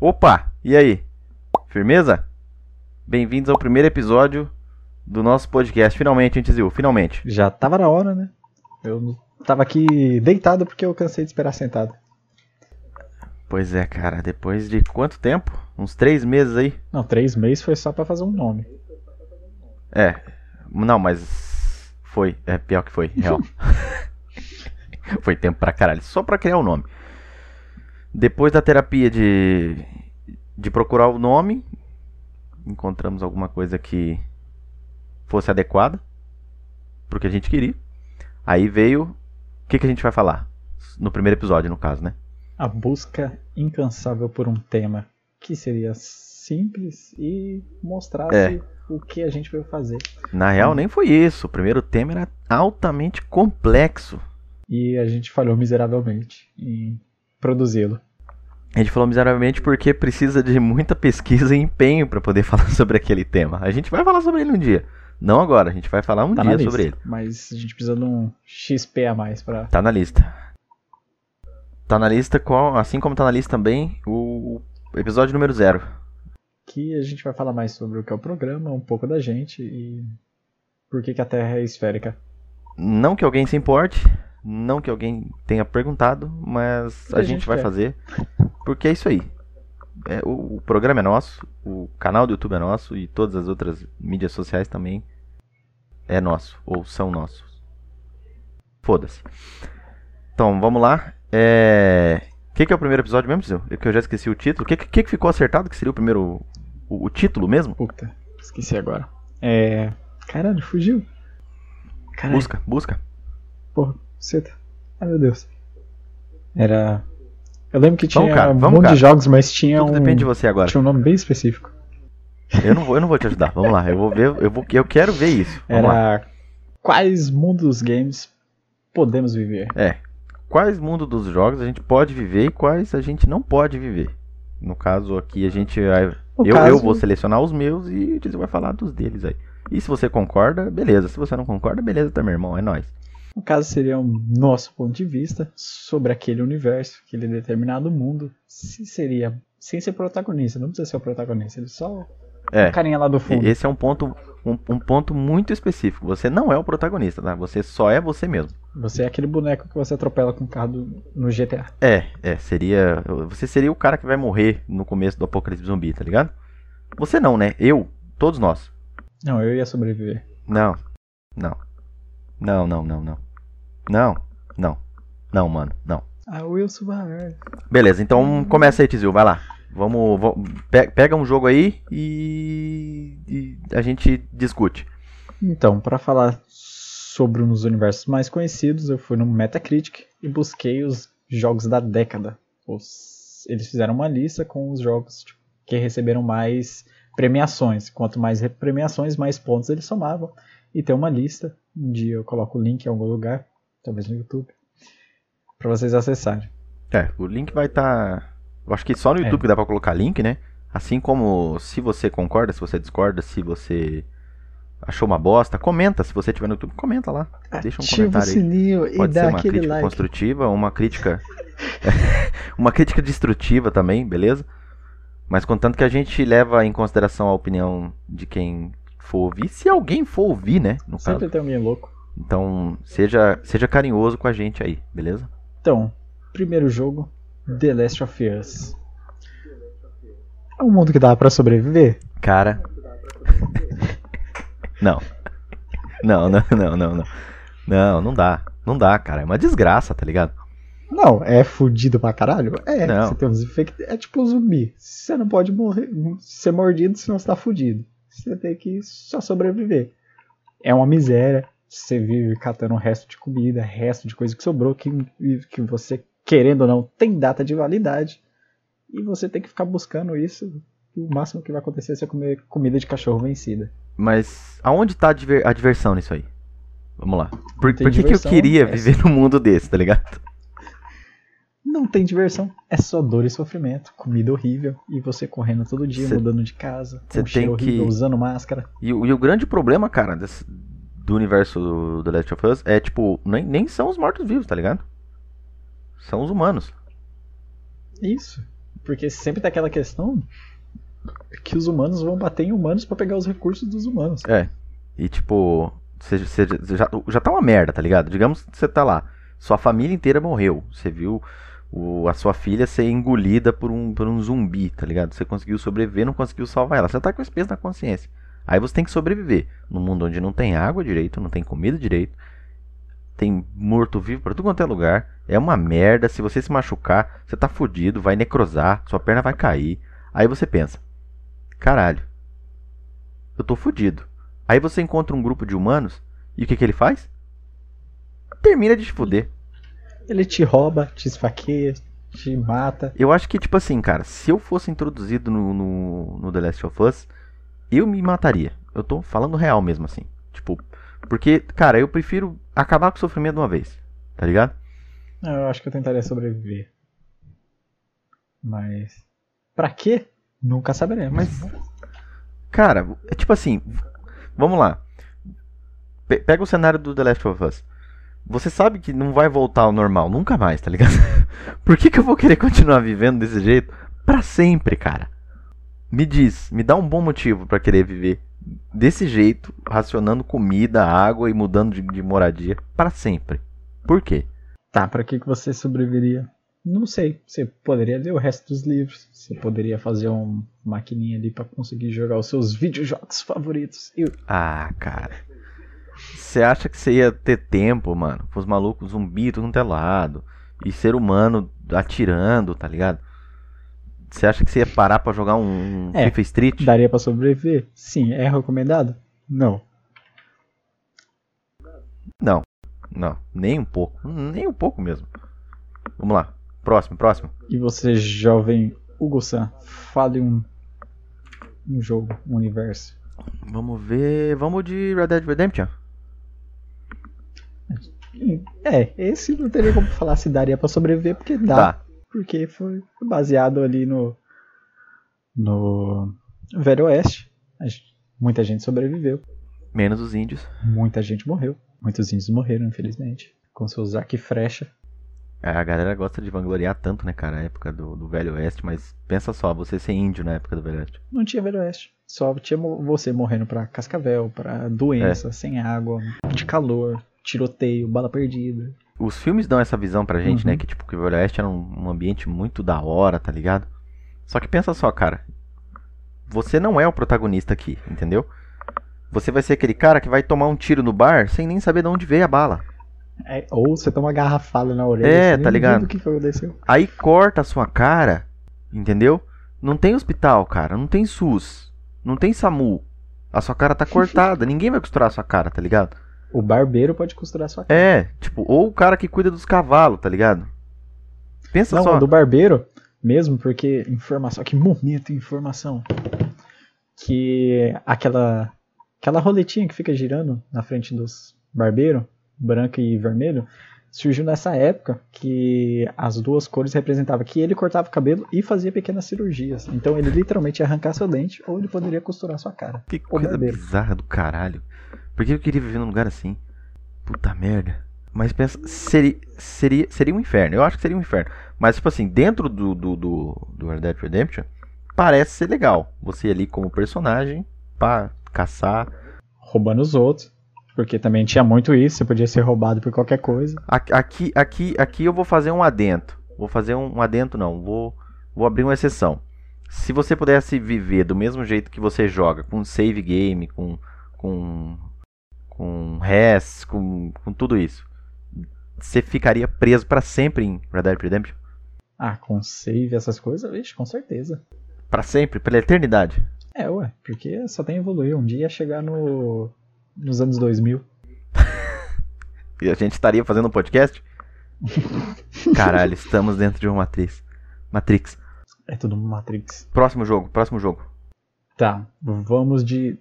Opa, e aí? Firmeza? Bem-vindos ao primeiro episódio do nosso podcast. Finalmente, hein, Tizil? Finalmente. Já tava na hora, né? Eu tava aqui deitado porque eu cansei de esperar sentado. Pois é, cara. Depois de quanto tempo? Uns três meses aí? Não, três meses foi só pra fazer um nome. É. Não, mas. Foi. É pior que foi, real. foi tempo pra caralho. Só pra criar o nome. Depois da terapia de. De procurar o nome, encontramos alguma coisa que fosse adequada pro que a gente queria. Aí veio. O que, que a gente vai falar? No primeiro episódio, no caso, né? A busca incansável por um tema que seria simples e mostrasse É. o que a gente veio fazer. Na real, nem foi isso. O primeiro tema era altamente complexo. E a gente falhou miseravelmente em produzi-lo. A gente falou miseravelmente porque precisa de muita pesquisa e empenho para poder falar sobre aquele tema. A gente vai falar sobre ele um dia. Não agora, a gente vai falar um Tá dia lista, sobre ele. mas a gente precisa de um XP a mais pra. Tá na lista. Tá na lista, qual- assim como tá na lista também o episódio número zero. Que a gente vai falar mais sobre o que é o programa, um pouco da gente e por que, que a Terra é esférica. Não que alguém se importe, não que alguém tenha perguntado, mas a, a gente, gente vai quer. fazer porque é isso aí. É, o, o programa é nosso, o canal do YouTube é nosso e todas as outras mídias sociais também é nosso ou são nossos. Foda-se. Então vamos lá. É... O que, que é o primeiro episódio mesmo, Zil? É que eu já esqueci o título. O que, que, que ficou acertado que seria o primeiro. O, o título mesmo? Puta, esqueci agora. É. Caralho, fugiu. Caralho, Busca, busca. porra, tá. Ai meu Deus. Era. Eu lembro que tinha Vamos, cara, um vamos, monte cara. de jogos, mas tinha Tudo um. depende de você agora. Tinha um nome bem específico. Eu não vou, eu não vou te ajudar. Vamos lá. Eu vou ver. Eu, vou, eu quero ver isso. Vamos lá. Era. Quais mundos dos games podemos viver? É. Quais mundos dos jogos a gente pode viver e quais a gente não pode viver? No caso aqui a gente. No eu, caso- eu vou selecionar os meus e o vai falar dos deles aí. E se você concorda, beleza. Se você não concorda, beleza também, irmão. É nóis. No caso, seria o nosso ponto de vista sobre aquele universo, aquele determinado mundo. Se seria. Sem ser protagonista, não precisa ser o protagonista, ele só. É. O carinha lá do fundo. Esse é um ponto, um, um ponto muito específico. Você não é o protagonista, tá? Você só é você mesmo. Você é aquele boneco que você atropela com o carro do- no GTA. É, é, seria. Você seria o cara que vai morrer no começo do apocalipse zumbi, tá ligado? Você não, né? Eu, todos nós. Não, eu ia sobreviver. Não. Não. Não, não, não, não. Não, não. Não, mano, não. Ah, o Wilson vai. Beleza, então começa aí, Tizil, vai lá. Vamos, pe- pega um jogo aí e, e a gente discute. Então, para falar sobre um dos universos mais conhecidos, eu fui no Metacritic e busquei os jogos da década. Os- Eles fizeram uma lista com os jogos tipo, que receberam mais premiações. Quanto mais re- premiações, mais pontos eles somavam. E tem uma lista. Um dia eu coloco o link em algum lugar, talvez no YouTube, para vocês acessarem. É, o link vai estar. Eu acho que só no É. YouTube que dá pra colocar link, né? Assim como se você concorda, se você discorda, se você achou uma bosta, comenta. Se você tiver no YouTube, comenta lá. Deixa um Ativa o comentário aí. sininho e Pode ser dá uma aquele crítica like. construtiva, uma crítica. uma crítica destrutiva também, beleza? Mas contanto que a gente leva em consideração a opinião de quem for ouvir, se alguém for ouvir, né? No caso. Sempre tem alguém louco. Então, seja, seja carinhoso com a gente aí, beleza? Então, primeiro jogo, The Last of Us. É um mundo que dá pra sobreviver? Cara. não. Não, não, não, não, não. Não, não dá. Não dá, cara. É uma desgraça, tá ligado? Não, é fudido pra caralho? É, Não. você tem uns infect... É tipo um zumbi. Você não pode morrer, ser mordido senão você tá fudido. Você tem que só sobreviver. É uma miséria. Você vive catando o resto de comida, resto de coisa que sobrou, que, que você, querendo ou não, tem data de validade. E você tem que ficar buscando isso. E o máximo que vai acontecer é você comer comida de cachorro vencida. Mas aonde tá a diver- a diversão nisso aí? Vamos lá. Por, por que, que eu queria é viver num mundo desse, tá ligado? Não tem diversão, é só dor e sofrimento, comida horrível e você correndo todo dia, Cê- mudando de casa, cê com cheiro tem horrível, que- usando máscara. E, o- e o grande problema, cara, desse- do universo do, do Last of Us é, tipo, nem, nem são os mortos-vivos, tá ligado? São os humanos. Isso. Porque sempre tem aquela questão que os humanos vão bater em humanos pra pegar os recursos dos humanos. É. E tipo, você, você já, já tá uma merda, tá ligado? Digamos que você tá lá, sua família inteira morreu. Você viu o, a sua filha ser engolida por um, por um zumbi, tá ligado? Você conseguiu sobreviver, não conseguiu salvar ela. Você tá com esse peso na consciência. Aí você tem que sobreviver num mundo onde não tem água direito, não tem comida direito, tem morto-vivo pra tudo quanto é lugar. É uma merda. Se você se machucar, você tá fudido, vai necrosar, sua perna vai cair. Aí você pensa: caralho, eu tô fudido. Aí você encontra um grupo de humanos e o que, que ele faz? Termina de te fuder. Ele te rouba, te esfaqueia, te mata. Eu acho que, tipo assim, cara, se eu fosse introduzido no, no, no The Last of Us, eu me mataria. Eu tô falando real mesmo, assim. Tipo, porque, cara, eu prefiro acabar com o sofrimento de uma vez. Tá ligado? Eu acho que eu tentaria sobreviver. Mas. Pra quê? Nunca saberemos. Mas. Cara, é tipo assim. Vamos lá. Pe- Pega o cenário do The Last of Us. Você sabe que não vai voltar ao normal, nunca mais, tá ligado? Por que, que eu vou querer continuar vivendo desse jeito pra sempre, cara? Me diz, me dá um bom motivo pra querer viver desse jeito, racionando comida, água e mudando de, de moradia pra sempre. Por quê? Tá, pra que, que você sobreviveria? Não sei. Você poderia ler o resto dos livros. Você poderia fazer uma maquininha ali pra conseguir jogar os seus videojogos favoritos. Eu... Ah, cara. Você acha que você ia ter tempo, mano? Com os malucos zumbi tudo é lado. E ser humano atirando, tá ligado? Você acha que você ia parar pra jogar um É, FIFA Street? Daria pra sobreviver? Sim. É recomendado? Não. Não, não, nem um pouco. Nem um pouco mesmo. Vamos lá. Próximo, próximo. E você, jovem Hugo San, fale um, um jogo, um universo. Vamos ver. Vamos de Red Dead Redemption? É, esse não teria como falar se daria pra sobreviver, porque dá. Tá. Porque foi baseado ali no. No. Velho Oeste. Muita gente sobreviveu. Menos os índios. Muita gente morreu. Muitos índios morreram, infelizmente. Com seus arco e flecha. É, A galera gosta de vangloriar tanto, né, cara? A época do, do Velho Oeste, mas pensa só, você ser índio na época do Velho Oeste. Não tinha Velho Oeste. Só tinha você morrendo pra cascavel, pra doença, sem água, de calor, tiroteio, bala perdida. Os filmes dão essa visão pra gente, Uhum. né? Que tipo, que o Velho Oeste era um, um ambiente muito da hora, tá ligado? Só que pensa só, cara. Você não é o protagonista aqui, entendeu? Você vai ser aquele cara que vai tomar um tiro no bar sem nem saber de onde veio a bala. É, ou você toma uma garrafada na orelha. É, tá ligado? que que aconteceu? Aí corta a sua cara, entendeu? Não tem hospital, cara. Não tem SUS. Não tem SAMU. A sua cara tá cortada. Ninguém vai costurar a sua cara, tá ligado? O barbeiro pode costurar sua cara. É, tipo, ou o cara que cuida dos cavalos, tá ligado? Pensa Não, só. o do barbeiro, mesmo porque informação, que momento informação. Que aquela aquela roletinha que fica girando na frente dos barbeiros, branco e vermelho, surgiu nessa época que as duas cores representavam que ele cortava o cabelo e fazia pequenas cirurgias. Então ele literalmente ia arrancar seu dente ou ele poderia costurar sua cara. Que coisa barbeiro. bizarra do caralho. Por que eu queria viver num lugar assim? Puta merda. Mas pensa, seria, seria, seria um inferno. Eu acho que seria um inferno. Mas, tipo assim, dentro do, do, do, do Red Dead Redemption, parece ser legal. Você ali como personagem, pra caçar. Roubando os outros. Porque também tinha muito isso, você podia ser roubado por qualquer coisa. Aqui, aqui, aqui, aqui eu vou fazer um adendo. Vou fazer um, um adendo, não. Vou, vou abrir uma exceção. Se você pudesse viver do mesmo jeito que você joga, com save game, com com com res, com, com tudo isso, você ficaria preso pra sempre em Red Dead Redemption? Ah, com save, essas coisas, vixe, com certeza. Pra sempre, pela eternidade. É, ué, porque só tem evoluir. Um dia ia chegar no, nos anos 2000. E a gente estaria fazendo um podcast? Caralho, estamos dentro de uma matriz. Matrix. É tudo Matrix. Próximo jogo, próximo jogo. Tá, vamos de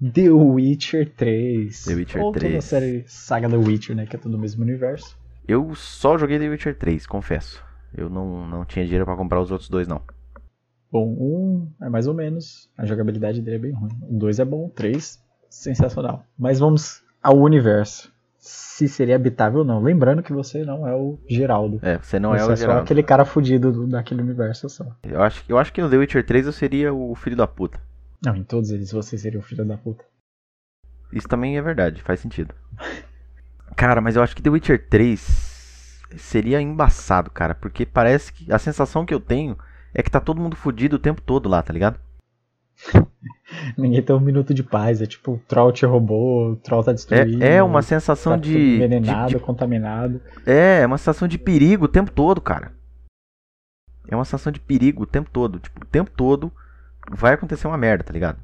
The Witcher 3. The Witcher Ou toda a 3. série saga The Witcher, né, que é tudo o mesmo universo. Eu só joguei The Witcher 3, confesso. Eu não, não tinha dinheiro pra comprar os outros dois, não. Bom, um é mais ou menos, a jogabilidade dele é bem ruim. O 2 é bom, o 3 sensacional. Mas vamos ao universo. se seria habitável ou não. Lembrando que você não é o Geraldo. É, você não você é o é Geraldo. só aquele cara fudido do- daquele universo só. Eu acho, eu acho que no The Witcher 3 eu seria o filho da puta. Não, em todos eles você seria o filho da puta. Isso também é verdade, faz sentido. Cara, mas eu acho que The Witcher 3 seria embaçado, cara, porque parece que a sensação que eu tenho é que tá todo mundo fudido o tempo todo lá, tá ligado? Ninguém tem um minuto de paz. É tipo, o troll te roubou, o troll tá destruído. É, é uma sensação tá de, tudo de- envenenado, de- contaminado. É, é uma sensação de perigo o tempo todo, cara. É uma sensação de perigo o tempo todo. Tipo, o tempo todo vai acontecer uma merda, tá ligado?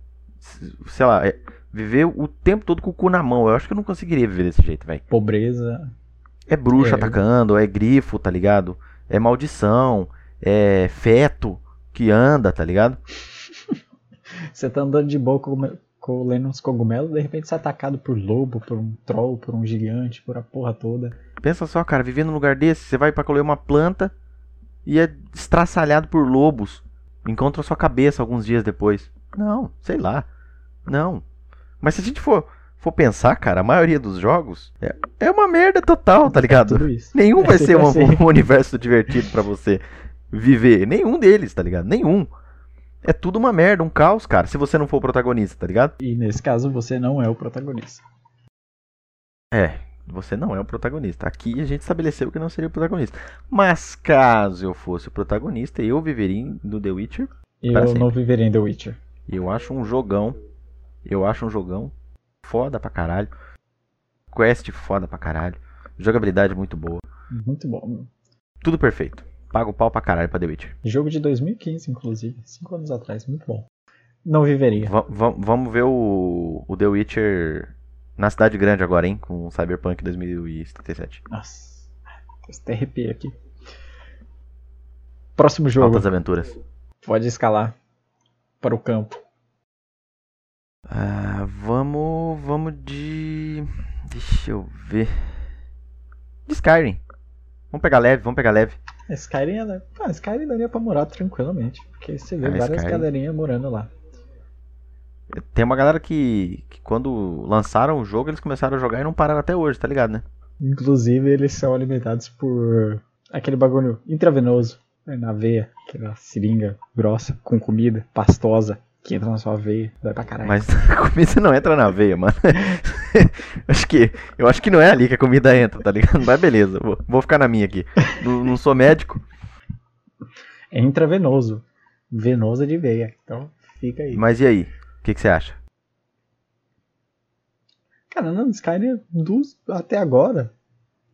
Sei lá, é, viver o tempo todo com o cu na mão. Eu acho que eu não conseguiria viver desse jeito, velho. Pobreza. É bruxa É. atacando, é grifo, tá ligado? É maldição, é feto que anda, tá ligado? Você tá andando de boa com, colhendo uns cogumelos, de repente você é atacado por lobo, por um troll, por um gigante, por a porra toda. Pensa só, cara, viver num lugar desse, você vai pra colher uma planta e é estraçalhado por lobos. Encontra sua cabeça alguns dias depois. Não, sei lá. Não. Mas se a gente for, for pensar, cara, a maioria dos jogos é, é uma merda total, tá ligado? Tudo isso. Nenhum É vai ser sempre um, assim. um universo divertido pra você viver. Nenhum deles, tá ligado? Nenhum. É tudo uma merda, um caos, cara, se você não for o protagonista, tá ligado? E nesse caso você não é o protagonista. É, você não é o protagonista. Aqui a gente estabeleceu que não seria o protagonista. Mas caso eu fosse o protagonista, eu viveria no The Witcher. Eu não viveria em The Witcher. Eu acho um jogão. Eu acho um jogão foda pra caralho. Quest foda pra caralho. Jogabilidade muito boa. Muito bom. Tudo perfeito. Pago pau pra caralho pra The Witcher. Jogo de 2015, inclusive. Cinco anos atrás. Muito bom. Não viveria. Va- vamos ver o, o The Witcher na cidade grande agora, hein? Com Cyberpunk 2077. Nossa. Até arrepiei aqui. Próximo jogo. Altas aventuras. Pode escalar para o campo. Ah, vamos. Vamos de. Deixa eu ver. De Skyrim. Vamos pegar leve, vamos pegar leve. Skyrim, é- ah, Skyrim daria pra morar tranquilamente. Porque você vê Ah, várias Skyrim. galerinhas morando lá. Tem uma galera que, que quando lançaram o jogo, eles começaram a jogar e não pararam até hoje, tá ligado, né? Inclusive, eles são alimentados por aquele bagulho intravenoso né, na veia, aquela seringa grossa com comida pastosa que entra na sua veia, vai pra caralho. Mas a comida não entra na veia, mano. acho que, eu acho que não é ali que a comida entra, tá ligado? Mas beleza, vou, vou ficar na minha aqui. Não, não sou médico. É intravenoso. Venoso é de veia. Então, fica aí. Mas e aí? O que, que você acha? Cara, não, Skyrim dos, até agora,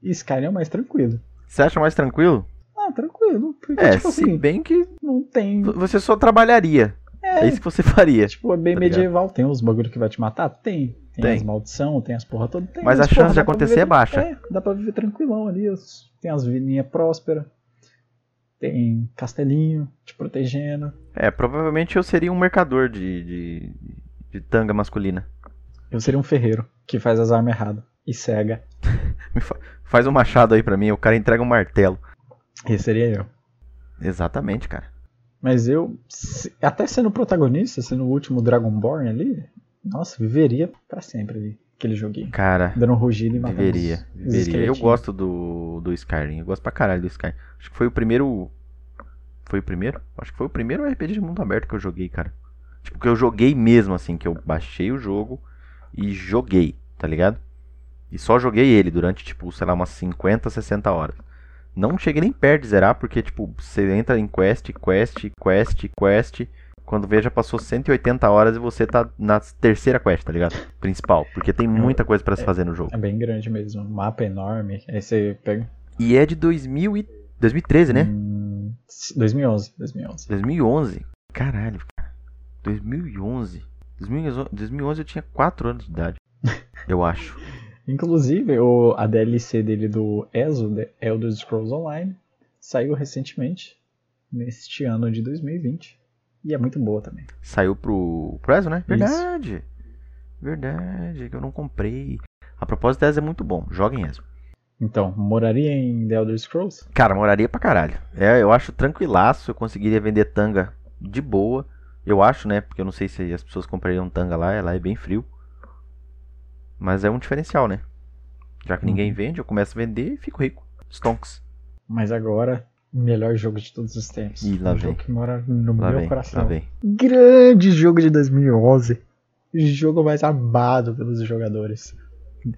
Skyrim é o mais tranquilo. Você acha mais tranquilo? Ah, tranquilo. Porque, É, tipo se assim, bem que não tem. você só trabalharia. É, É, isso que você faria. tipo, é bem tá ligado? medieval. Tem os bagulho que vai te matar? Tem. Tem, Tem. as maldição, tem as porra toda. Tem, Mas a porra, chance de acontecer viver- é baixa. É, dá pra viver tranquilão ali. Tem as vilinhas prósperas. Tem castelinho te protegendo. É, provavelmente eu seria um mercador de, de, de tanga masculina. Eu seria um ferreiro que faz as armas erradas e cega. Faz um machado aí pra mim, o cara entrega um martelo. Esse seria eu. Exatamente, cara. Mas eu, se- até sendo protagonista, sendo o último Dragonborn ali, nossa, viveria pra sempre ali, aquele joguinho. Cara, Dando um rugido e matando viveria. os- os Viveria. Eu gosto do, do Skyrim. Eu gosto pra caralho do Skyrim. Acho que foi o primeiro. Foi o primeiro? Acho que foi o primeiro RPG de mundo aberto que eu joguei, cara. Tipo, que eu joguei mesmo, assim, que eu baixei o jogo e joguei, tá ligado? E só joguei ele durante, tipo, sei lá, umas 50, 60 horas. Não cheguei nem perto de zerar, porque, tipo, você entra em quest, quest, quest, quest. Quando vê, já passou 180 horas e você tá na terceira quest, tá ligado? Principal. Porque tem muita coisa pra se fazer no jogo. É bem grande mesmo, um mapa enorme. Aí você pega. E é de 2000 e... 2013, né? Hum, 2011, 2011. 2011. Caralho, cara. 2011. 2011. 2011 eu tinha 4 anos de idade. Eu acho. Inclusive, o, a DLC dele do ESO, The Elder Scrolls Online, saiu recentemente, neste ano de 2020. E é muito boa também. Saiu pro, pro ESO, né? Isso. Verdade. Verdade, que eu não comprei. A propósito, ESO é muito bom. Joga em ESO. Então, moraria em The Elder Scrolls? Cara, moraria pra caralho. É, eu acho tranquilaço. Eu conseguiria vender tanga de boa. Eu acho, né? Porque eu não sei se as pessoas comprariam tanga lá. Lá é bem frio. Mas é um diferencial, né? Já que ninguém vende, eu começo a vender e fico rico. Stonks. Mas agora, melhor jogo de todos os tempos. Ih, lá um vem. jogo que mora no Lá meu vem, coração. lá vem. Grande jogo de 2011. Jogo mais amado pelos jogadores.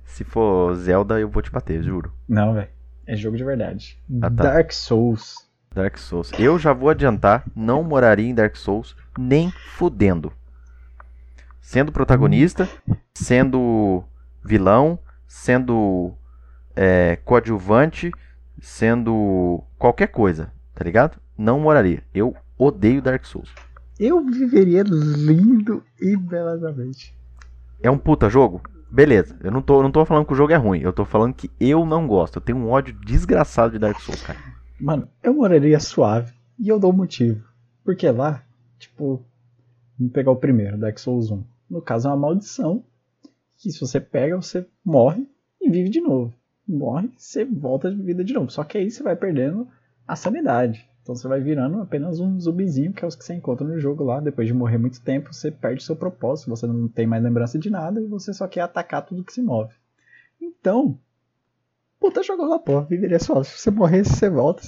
Se for Zelda, eu vou te bater, juro. Não, velho. É jogo de verdade. Ah, tá. Dark Souls. Dark Souls. Eu já vou adiantar, não moraria em Dark Souls nem fudendo. Sendo protagonista, sendo vilão, sendo é, coadjuvante, sendo qualquer coisa, tá ligado? Não moraria. Eu odeio Dark Souls. Eu viveria lindo e belamente. É um puta jogo? Beleza. Eu não tô, não tô falando que o jogo é ruim. Eu tô falando que eu não gosto. Eu tenho um ódio desgraçado de Dark Souls, cara. Mano, eu moraria suave. E eu dou motivo. Porque lá, tipo, vamos pegar o primeiro, Dark Souls 1. No caso, é uma maldição. Que se você pega, você morre e vive de novo. Morre, você volta de vida de novo. Só que aí você vai perdendo a sanidade. Então você vai virando apenas um zumbizinho, que é os que você encontra no jogo lá. Depois de morrer muito tempo, você perde seu propósito. Você não tem mais lembrança de nada e você só quer atacar tudo que se move. Então, puta jogo lá, porra. Viveria só. Se você morresse, você volta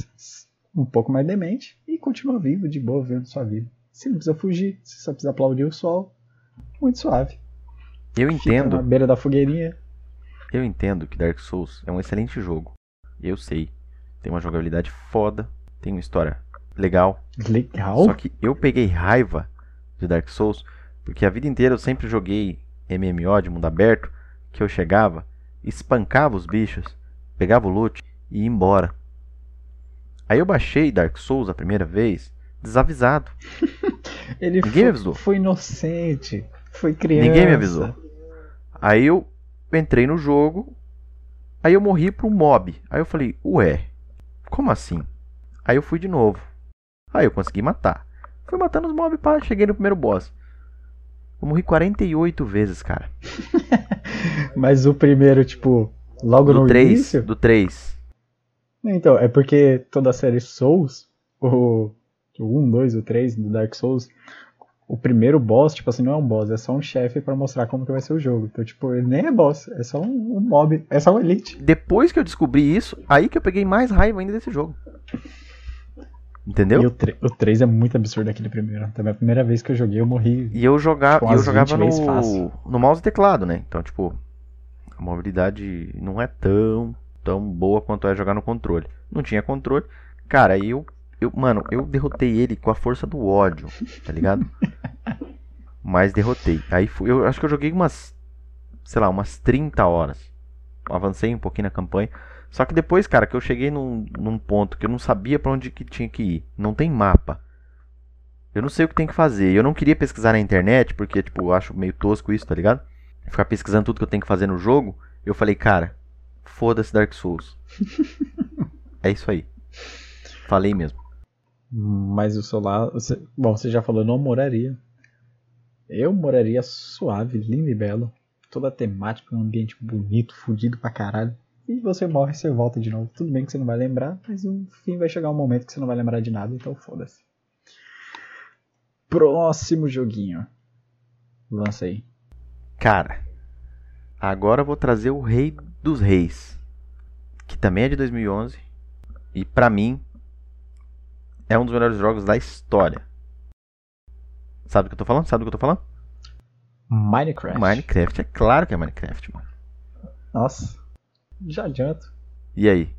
um pouco mais demente e continua vivo, de boa, vivendo sua vida. Você não precisa fugir, você só precisa aplaudir o sol. Muito suave. Eu Fica na entendo, beira da fogueirinha. Eu entendo que Dark Souls é um excelente jogo. Eu sei. Tem uma jogabilidade foda, tem uma história legal. Legal. Só que eu peguei raiva de Dark Souls porque a vida inteira eu sempre joguei MMO de mundo aberto, que eu chegava, espancava os bichos, pegava o loot e ia embora. Aí eu baixei Dark Souls a primeira vez, desavisado. Ele Ninguém foi, me avisou. foi inocente. Foi criança. Ninguém me avisou. Aí eu entrei no jogo, aí eu morri pro mob. Aí eu falei, ué, como assim? Aí eu fui de novo. Aí eu consegui matar. Fui matando os mobs, pá, cheguei no primeiro boss. Eu morri 48 vezes, cara. Mas o primeiro, tipo, logo Do no 3, início. do 3. Então, é porque toda a série Souls, o, o 1, 2, o 3 do Dark Souls, o primeiro boss, tipo assim, não é um boss, é só um chefe pra mostrar como que vai ser o jogo. Então, tipo, ele nem é boss, é só um, um mob, é só um elite. Depois que eu descobri isso, aí que eu peguei mais raiva ainda desse jogo. Entendeu? E o, 3, o 3 é muito absurdo aquele primeiro. Também a primeira vez que eu joguei, eu morri. E eu, joga, Com e eu jogava 20 vezes fácil. no, no mouse e teclado, né? Então, tipo, a mobilidade não é tão, tão boa quanto é jogar no controle. Não tinha controle. Cara, aí eu, eu. Mano, eu derrotei ele com a força do ódio, tá ligado? Mas derrotei. Aí fui, eu acho que eu joguei umas. Sei lá, umas 30 horas. Avancei um pouquinho na campanha. Só que depois, cara, que eu cheguei num, num ponto que eu não sabia pra onde que tinha que ir. Não tem mapa. Eu não sei o que tem que fazer. Eu não queria pesquisar na internet, porque, tipo, eu acho meio tosco isso, tá ligado? Ficar pesquisando tudo que eu tenho que fazer no jogo. Eu falei, cara, foda-se Dark Souls. é isso aí. Falei mesmo. Mas o celular. Você, bom, você já falou, não moraria. Eu moraria suave, lindo e belo. Toda a temática, um ambiente bonito, fudido pra caralho. E você morre, você volta de novo. Tudo bem que você não vai lembrar, mas no fim vai chegar um momento que você não vai lembrar de nada, então foda-se. Próximo joguinho. Lança aí. Cara, agora eu vou trazer o Rei dos Reis, que também é de 2011 e pra mim é um dos melhores jogos da história. Sabe do que eu tô falando? Sabe do que eu tô falando? Minecraft. Minecraft, é claro que é Minecraft, mano. Nossa. Já adianto. E aí?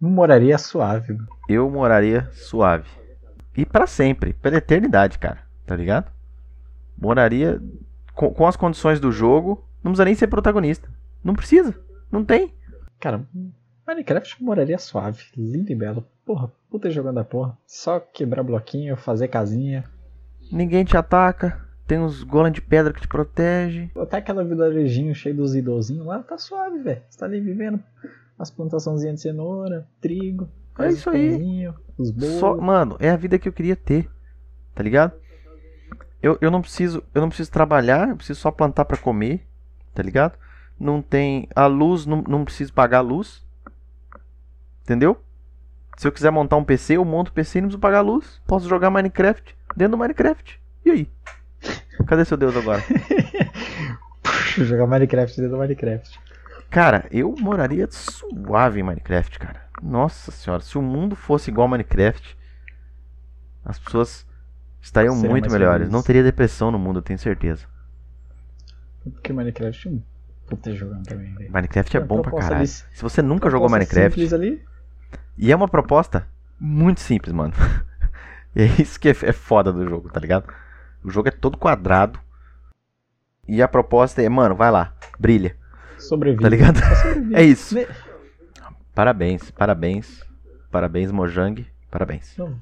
Moraria suave. Eu moraria suave. E pra sempre, pela eternidade, cara. Tá ligado? Moraria com, com as condições do jogo, não precisa nem ser protagonista. Não precisa, não tem. Cara, Minecraft moraria suave, lindo e belo. Porra, puta jogando a porra. Só quebrar bloquinho, fazer casinha. Ninguém te ataca, tem uns golem de pedra que te protege. Até aquela vilarejinho cheio dos idosinhos lá, tá suave, velho. Você tá ali vivendo as plantaçãozinhas de cenoura, trigo, É isso aí. os bolos. Só, mano, é a vida que eu queria ter. Tá ligado? Eu, eu não preciso, eu não preciso trabalhar, eu preciso só plantar pra comer, tá ligado? Não tem a luz, não, não preciso pagar a luz. Entendeu? Se eu quiser montar um PC, eu monto o PC e não preciso pagar a luz. Posso jogar Minecraft dentro do Minecraft. E aí? Cadê seu Deus agora? Jogar Minecraft dentro do Minecraft. Cara, eu moraria suave em Minecraft, cara. Nossa senhora, se o mundo fosse igual Minecraft, as pessoas estariam Seriam muito melhores. felizes. Não teria depressão no mundo, eu tenho certeza. Porque Minecraft é um puta jogando também, velho. Minecraft é Uma bom pra proposta caralho. ali- Se você nunca jogou Minecraft, ali, e é uma proposta muito simples, mano. é isso que é é foda do jogo, tá ligado? O jogo é todo quadrado. E a proposta é, mano, vai lá, brilha, sobrevive. tá ligado? É isso. Ne- Parabéns, parabéns. Parabéns, Mojang. Parabéns. Não.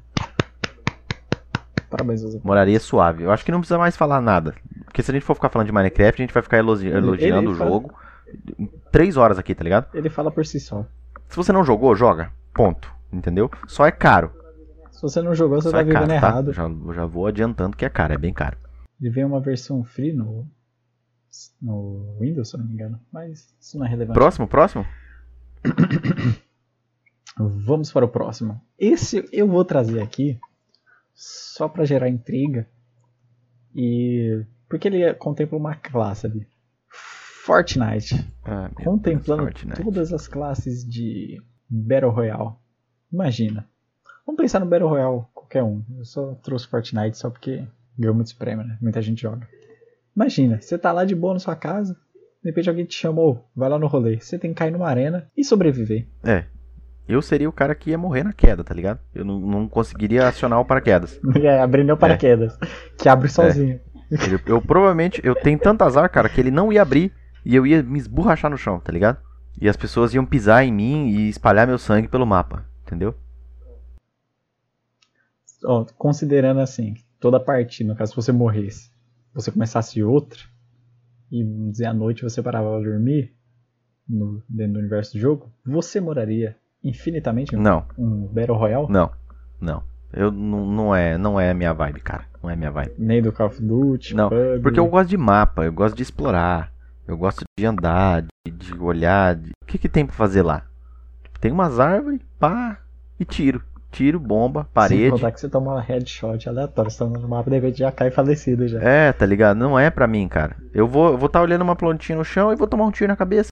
Parabéns, José. Moraria suave. Eu acho que não precisa mais falar nada. Porque se a gente for ficar falando de Minecraft, a gente vai ficar elogi- Ele- elogiando ele o fala- jogo três horas aqui, tá ligado? Ele fala por si só. Se você não jogou, joga. Ponto. Entendeu? Só é caro. Se você não jogou, você Só tá é vivendo caro, errado. tá? Já, já vou adiantando que é caro, é bem caro. Ele vem uma versão free no, no Windows, se eu não me engano. Mas isso não é relevante. Próximo, próximo? Vamos para o próximo. Esse eu vou trazer aqui só para gerar intriga e porque ele contempla uma classe ali. Fortnite, Ah, contemplando Deus, Fortnite. todas as classes de Battle Royale. Imagina. Vamos pensar no Battle Royale, qualquer um. Eu só trouxe Fortnite só porque ganhou muitos prêmios, né? Muita gente joga. Imagina, você tá lá de boa na sua casa, de repente alguém te chamou, vai lá no rolê. Você tem que cair numa arena e sobreviver. É. Eu seria o cara que ia morrer na queda, tá ligado? Eu não, não conseguiria acionar o paraquedas. É, abrir meu paraquedas. Que abre sozinho. Ele- eu provavelmente, eu tenho tanto azar, cara, que ele não ia abrir e eu ia me esborrachar no chão, tá ligado? E as pessoas iam pisar em mim e espalhar meu sangue pelo mapa, entendeu? Ó, considerando assim, toda partida, no caso, se você morresse, você começasse outra, e vamos dizer, à noite você parava pra dormir, no, dentro do universo do jogo, você moraria infinitamente em Não, um Battle Royale? não, não. Eu não, não é, não é a minha vibe, cara. Não é a minha vibe. Nem do Call of Duty, Não, PUBG. Porque eu gosto de mapa, eu gosto de explorar, eu gosto de andar, de, de olhar. de- O que, que tem pra fazer lá? Tem umas árvores, pá, e tiro. Tiro, bomba, Sem parede. contar que você toma uma headshot aleatória, você tá no mapa, de repente já cai falecido já. É, tá ligado? Não é pra mim, cara. Eu vou estar vou tá olhando uma plantinha no chão e vou tomar um tiro na cabeça.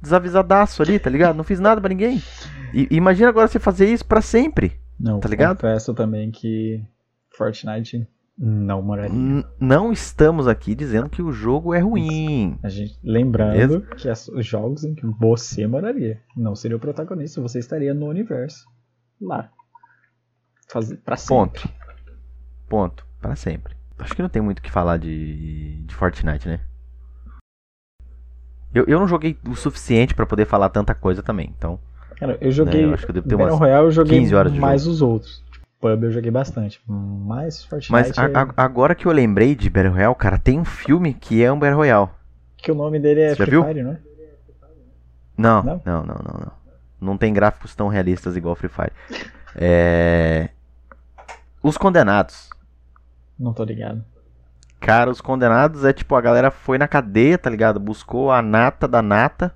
Desavisadaço ali, tá ligado? Não fiz nada pra ninguém. E imagina agora você fazer isso pra sempre. Não, Tá ligado? confesso também que Fortnite não moraria. N- não estamos aqui dizendo que o jogo é ruim. A gente, lembrando Beleza? que as- os jogos em que você moraria não seria o protagonista, você estaria no universo. Lá. Fazer pra sempre. Ponto. Ponto. Pra sempre. Acho que não tem muito o que falar de, de Fortnite, né? Eu, eu não joguei o suficiente pra poder falar tanta coisa também, então. Cara, eu joguei. É, eu acho que eu devo ter Battle umas Royale eu joguei 15 horas de mais os outros. Pub eu joguei bastante. Mas Fortnite. Mas a- é- a- agora que eu lembrei de Battle Royale, cara, tem um filme que é um Battle Royale. Que o nome dele é Você Free viu? Fire, não é? Não, Não? não, não, não, não. Não tem gráficos tão realistas igual Free Fire. É... Os Condenados. Não tô ligado. Cara, os Condenados é tipo, a galera foi na cadeia, tá ligado? Buscou a nata da nata,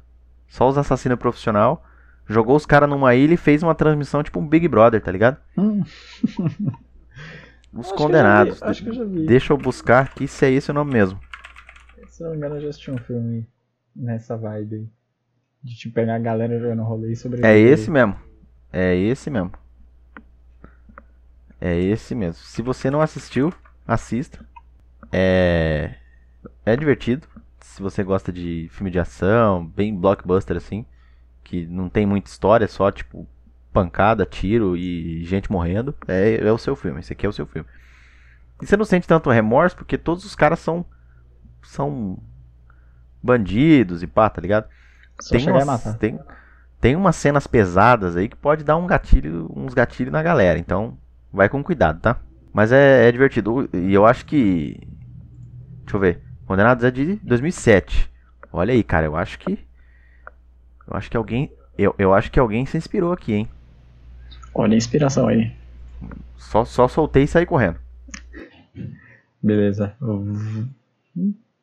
só os assassinos profissional, jogou os caras numa ilha e fez uma transmissão tipo um Big Brother, tá ligado? Hum, Os acho que eu Condenados. Acho que eu já vi. Deixa eu buscar aqui se é esse o nome mesmo. Se não me engano, eu já assisti um filme nessa vibe aí. De te pegar a galera jogando rolê e sobreviver. É esse mesmo. É esse mesmo. É esse mesmo. Se você não assistiu, assista. É. É divertido. Se você gosta de filme de ação, bem blockbuster assim, que não tem muita história, só tipo pancada, tiro e gente morrendo, é, é o seu filme. Esse aqui é o seu filme. E você não sente tanto remorso porque todos os caras são são bandidos e pá, tá ligado? Só tem umas, tem, tem umas cenas pesadas aí que pode dar um gatilho, uns gatilhos na galera. Então, vai com cuidado, tá? Mas é, é divertido. E eu acho que. Deixa eu ver. Condenados é de 2007. Olha aí, cara. Eu acho que. Eu acho que alguém. Eu, eu acho que alguém se inspirou aqui, hein? Olha a inspiração aí. Só, só soltei e saí correndo. Beleza.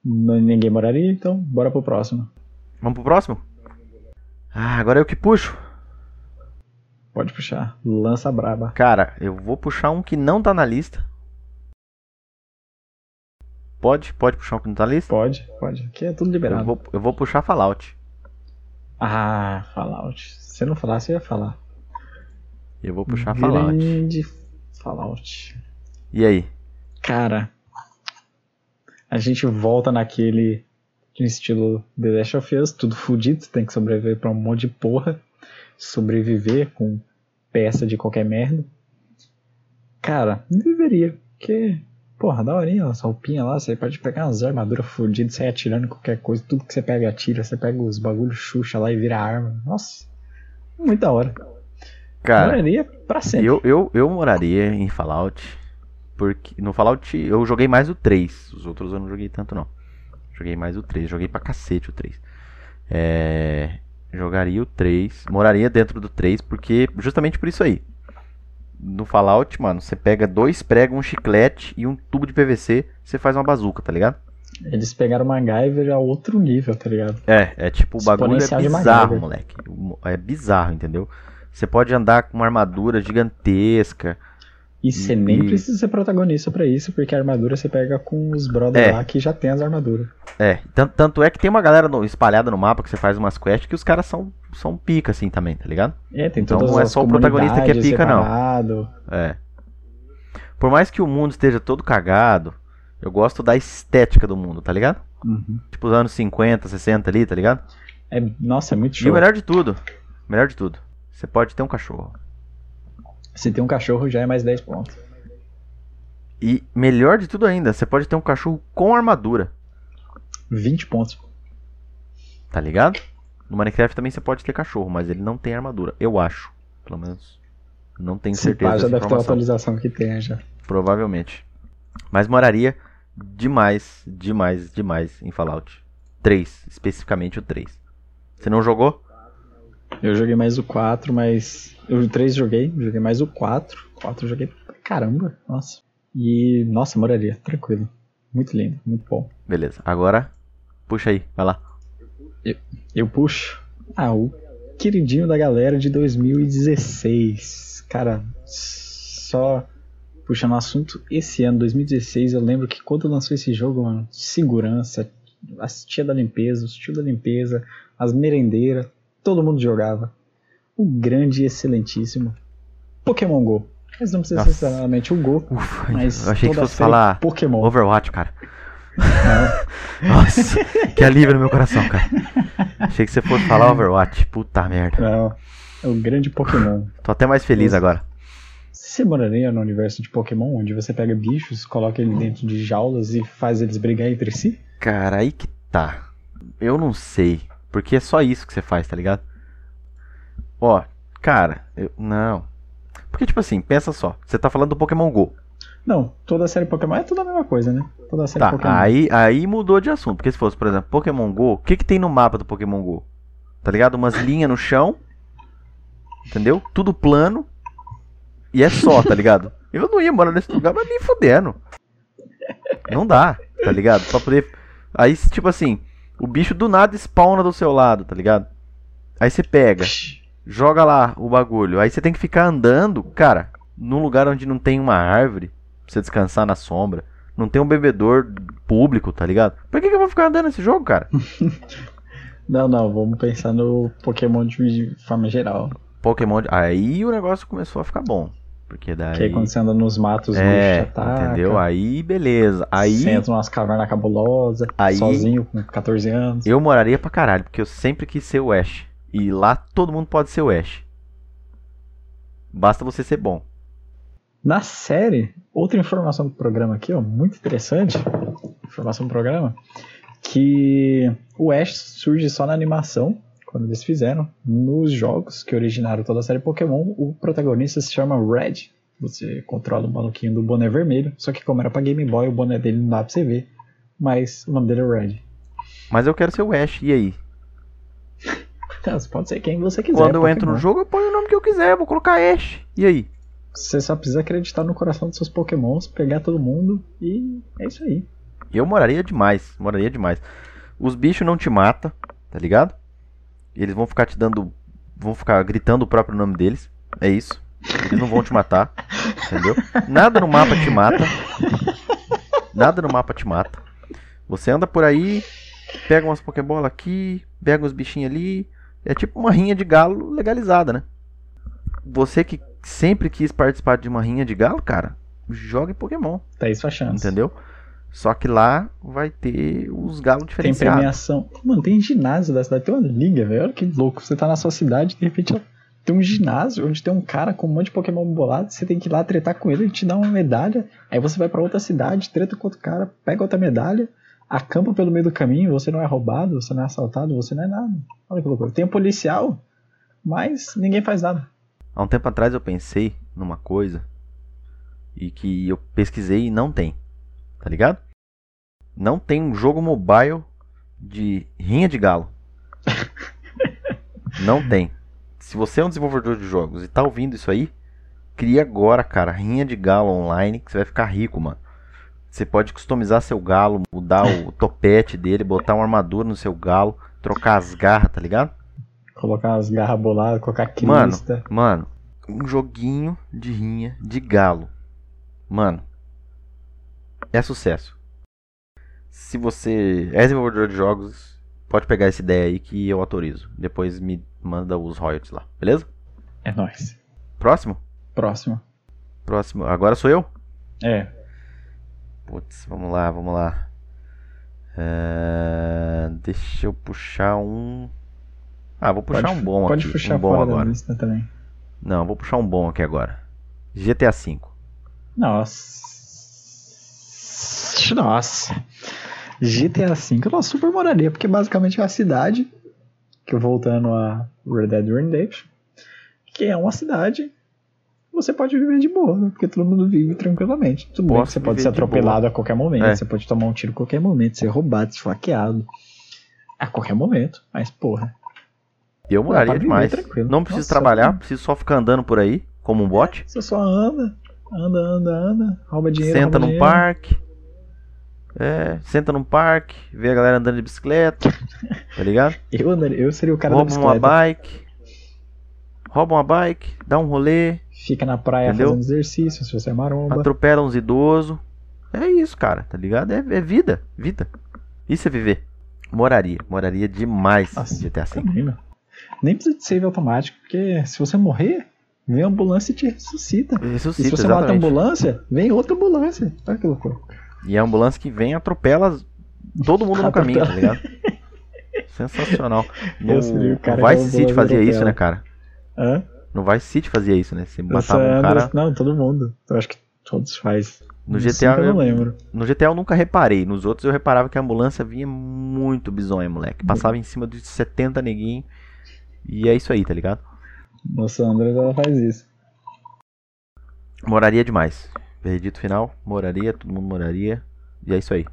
Ninguém moraria, então bora pro próximo. Vamos pro próximo? Ah, agora eu que puxo. Pode puxar. Lança braba. Cara, eu vou puxar um que não tá na lista. Pode? Pode puxar um que não tá na lista? Pode, pode. Aqui é tudo Eu liberado. vou, eu vou puxar Fallout. Ah, Fallout. Se você não falasse, eu ia falar. Eu vou puxar Fallout. Grande Fallout. E aí? Cara, a gente volta naquele estilo The Last of Us, tudo fudido, tem que sobreviver pra um monte de porra, sobreviver com peça de qualquer merda. Cara, não viveria, porque, porra, da horinha, as roupinhas lá, você pode pegar umas armaduras fudidas, sair atirando qualquer coisa, tudo que você pega atira, você pega os bagulhos xuxa lá e vira arma. Nossa, muito da hora. Cara, Moraria pra sempre. eu, eu, eu moraria em Fallout. Porque no Fallout eu joguei mais o 3. Os outros eu não joguei tanto não. Joguei mais o 3. Joguei pra cacete o 3. É, jogaria o 3. Moraria dentro do 3 porque justamente por isso aí. No Fallout, mano, você pega dois pregos, um chiclete e um tubo de PVC, você faz uma bazuca, tá ligado? Eles pegaram MacGyver a outro nível, tá ligado? É, é tipo, o bagulho é bizarro, moleque. É bizarro, entendeu? Você pode andar com uma armadura gigantesca. E você nem E- precisa ser protagonista pra isso, porque a armadura você pega com os brothers É. lá que já tem as armaduras. É, tanto, tanto é que tem uma galera no- espalhada no mapa que você faz umas quests que os caras são, são pica, assim, também, tá ligado? É, tem Então não é só o protagonista que é pica, não. separado. É. Por mais que o mundo esteja todo cagado, eu gosto da estética do mundo, tá ligado? Uhum. Tipo os anos 50, 60 ali, tá ligado? É, nossa, é muito E show. o melhor de tudo, melhor de tudo, você pode ter um cachorro. Se tem um cachorro, já é mais 10 pontos. E melhor de tudo ainda, você pode ter um cachorro com armadura. 20 pontos. Tá ligado? No Minecraft também você pode ter cachorro, mas ele não tem armadura. Eu acho. Pelo menos. Não tenho Se certeza pá, já deve ter uma informação. atualização que tenha já. Provavelmente. Mas moraria demais, demais, demais em Fallout. 3, especificamente o 3. Você não jogou? Eu joguei mais o 4, mas. Eu o 3 joguei, joguei mais o 4. 4 eu joguei pra caramba, nossa. E, nossa, moraria, tranquilo. Muito lindo, muito bom. Beleza. Agora, puxa aí, vai lá. Eu puxo. Ah, o queridinho da galera de 2016. Cara, só puxando o assunto, esse ano, 2016, eu lembro que quando lançou esse jogo, mano, segurança, as tia da limpeza, os tio da limpeza, as merendeiras, todo mundo jogava. O grande e excelentíssimo Pokémon GO. Mas não precisa Nossa. necessariamente o Go, Ufa, mas eu achei que fosse falar Pokémon. Overwatch, cara. Nossa, que alívio no meu coração, cara. Achei que você fosse falar Overwatch. Puta merda. Não, é o grande Pokémon. Tô até mais feliz Nossa. agora. Você moraria no universo de Pokémon, onde você pega bichos, coloca eles dentro de jaulas e faz eles brigar entre si? Cara, aí que tá. Eu não sei. Porque é só isso que você faz, tá ligado? Ó, cara, eu, não. Porque, tipo assim, pensa só. Você tá falando do Pokémon GO. Não, toda a série Pokémon é tudo a mesma coisa, né? Toda a série Tá, Pokémon. aí, aí mudou de assunto. Porque se fosse, por exemplo, Pokémon GO, o que que tem no mapa do Pokémon GO? Tá ligado? Umas linhas no chão. Entendeu? Tudo plano. E é só, tá ligado? Eu não ia morar nesse lugar, mas me fudendo. Não dá, tá ligado? Pra poder. Aí, tipo assim, o bicho do nada spawna do seu lado, tá ligado? Aí você pega, joga lá o bagulho. Aí você tem que ficar andando, cara, num lugar onde não tem uma árvore, pra você descansar na sombra. Não tem um bebedor público, tá ligado? Por que, que eu vou ficar andando nesse jogo, cara? Não, não, vamos pensar no Pokémon de forma geral. Pokémon. Aí o negócio começou a ficar bom. Porque daí. Que aí quando você anda nos matos, os é, atacam. entendeu? Aí beleza. Aí Você entra umas cavernas cabulosas, Aí- sozinho, com 14 anos. eu moraria pra caralho, porque eu sempre quis ser o Ash. E lá todo mundo pode ser o Ash. Basta você ser bom. Na série, outra informação do programa aqui, ó, muito interessante. Informação do programa. Que o Ash surge só na animação, quando eles fizeram. Nos jogos que originaram toda a série Pokémon, o protagonista se chama Red. Você controla o maluquinho do boné vermelho. Só que como era pra Game Boy, o boné dele não dá pra você ver. Mas o nome dele é Red. Mas eu quero ser o Ash. E aí? Então, você pode ser quem você quiser. Quando eu Pokémon. entro no jogo, eu ponho o nome que eu quiser. Vou colocar Ash. E aí? Você só precisa acreditar no coração dos seus Pokémons, pegar todo mundo e é isso aí. Eu moraria demais. Moraria demais. Os bichos não te matam, tá ligado? Eles vão ficar te dando. Vão ficar gritando o próprio nome deles. É isso. Eles não vão te matar. Entendeu? Nada no mapa te mata. Nada no mapa te mata. Você anda por aí, pega umas Pokébola aqui, pega uns bichinhos ali, É tipo uma rinha de galo legalizada, né? Você que sempre quis participar de uma rinha de galo, cara, jogue Pokémon. Tá isso a chance. Entendeu? Só que lá vai ter os galos Tem diferenciados. premiação. Mano, tem ginásio da cidade, tem uma liga, velho. Olha que louco. Você tá na sua cidade, de repente tem um ginásio onde tem um cara com um monte de Pokémon bolado. Você tem que ir lá tretar com ele, ele te dá uma medalha. Aí você vai pra outra cidade, treta com outro cara, pega outra medalha, acampa pelo meio do caminho. Você não é roubado, você não é assaltado, você não é nada. Olha que loucura. Tem um policial, mas ninguém faz nada. Há um tempo atrás eu pensei numa coisa e que eu pesquisei e não tem. Tá ligado? Não tem um jogo mobile de rinha de galo. não tem. Se você é um desenvolvedor de jogos e tá ouvindo isso aí, cria agora, cara, rinha de galo online que você vai ficar rico, mano. Você pode customizar seu galo, mudar o topete dele, botar uma armadura no seu galo, trocar as garras, tá ligado? Colocar as garras boladas, colocar Mano, crista. mano, um joguinho de rinha de galo. Mano, é sucesso. Se você é desenvolvedor de jogos, pode pegar essa ideia aí que eu autorizo. Depois me manda os royalties lá, beleza? É nóis. Próximo? Próximo. Próximo. Agora sou eu? É. Putz, vamos lá, vamos lá. É, Deixa eu puxar um. Ah, vou puxar pode, um bom Pode aqui. puxar um bom agora. também. Não, vou puxar um bom aqui agora. GTA V. Nossa. Nossa. GTA V eu não super moraria, porque basicamente é a cidade, que voltando a Red Dead Redemption, que é uma cidade você pode viver de boa, né? porque todo mundo vive tranquilamente. Tudo bem você pode ser atropelado a qualquer momento, É. você pode tomar um tiro a qualquer momento, ser roubado, esfaqueado. A qualquer momento, mas porra. Eu moraria demais. tranquilo. Não preciso Nossa, trabalhar, preciso só ficar andando por aí, como um bot. Você só anda, anda, anda, anda, rouba dinheiro. Senta rouba num dinheiro. parque. É, senta num parque, vê a galera andando de bicicleta, tá ligado? Eu, eu seria o cara rouba da uma bicicleta. bike. Rouba uma bike, dá um rolê, Fica na praia Entendeu? fazendo exercício, se você é maromba. atropela uns idosos. É isso, cara, tá ligado? É, é vida, vida. Isso é viver. Moraria, moraria demais Nossa, em GTA V. Também, meu. Nem precisa de save automático, porque se você morrer, vem a ambulância e te ressuscita. E se Ressuscita, você mata a exatamente. ambulância, vem outra ambulância. Olha que loucura. E a ambulância que vem atropela todo mundo no caminho, tá ligado? Sensacional. No, cara no Vice City ambulância fazia isso, atropela. né, cara? Hã? No Vice City fazia isso, né? Você matava um só cara. Não, todo mundo. Eu acho que todos faz. No GTA, eu não eu, lembro. no GTA eu nunca reparei. Nos outros eu reparava que a ambulância vinha muito bizonha, moleque. Passava em cima de 70 neguinhos. E é isso aí, tá ligado? No San Andreas ela faz isso. Moraria demais. Veredito final, moraria, todo mundo moraria. E é isso aí.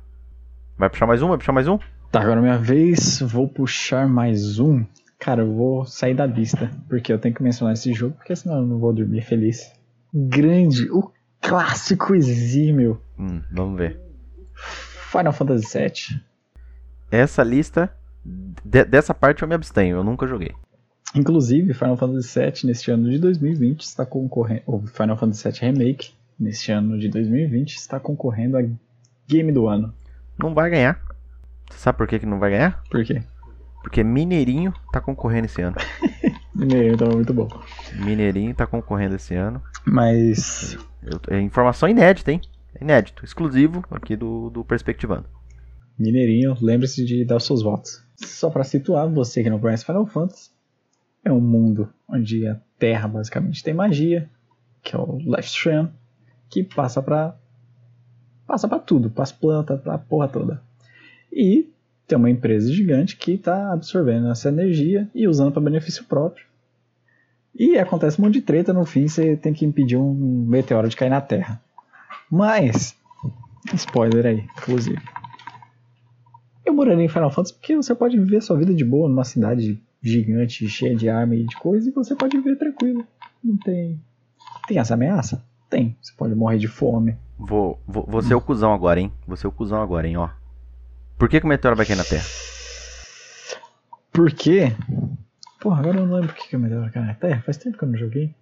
Vai puxar mais um? Vai puxar mais um? Tá, agora é minha vez. Vou puxar mais um. Cara, eu vou sair da lista. Porque eu tenho que mencionar esse jogo, porque senão eu não vou dormir feliz. Grande, o clássico exímio. Hum, vamos ver. Final Fantasy VII. Essa lista, de- dessa parte eu me abstenho, eu nunca joguei. Inclusive, Final Fantasy VII neste ano de 2020 está concorrendo. O Final Fantasy VII Remake neste ano de 2020 está concorrendo a Game do Ano. Não vai ganhar. Você sabe por que, que não vai ganhar? Por quê? Porque Mineirinho tá concorrendo esse ano. Mineiro tava muito bom. Mineirinho tá concorrendo esse ano. Mas. Eu- é informação inédita, hein? É Inédito, exclusivo aqui do, do Perspectivando. Mineirinho, lembre-se de dar os seus votos. Só para situar, você que não conhece Final Fantasy, é um mundo onde a Terra basicamente tem magia, que é o Life Stream, que passa pra. passa pra tudo, pras plantas, pra porra toda. E tem uma empresa gigante que tá absorvendo essa energia e usando para benefício próprio. E acontece um monte de treta, no fim você tem que impedir um meteoro de cair na Terra. Mas, spoiler aí, inclusive. Eu moraria em Final Fantasy porque você pode viver sua vida de boa numa cidade gigante, cheia de arma e de coisa, e você pode viver tranquilo. Não tem. Tem essa ameaça? Tem. Você pode morrer de fome. Vou, vou, vou ser o cuzão agora, hein? Vou ser o cuzão agora, hein, ó. Por que, que o meteoro vai cair na Terra? Por quê? Porra, agora eu não lembro por que que é melhor cara na Terra. Faz tempo que eu não joguei.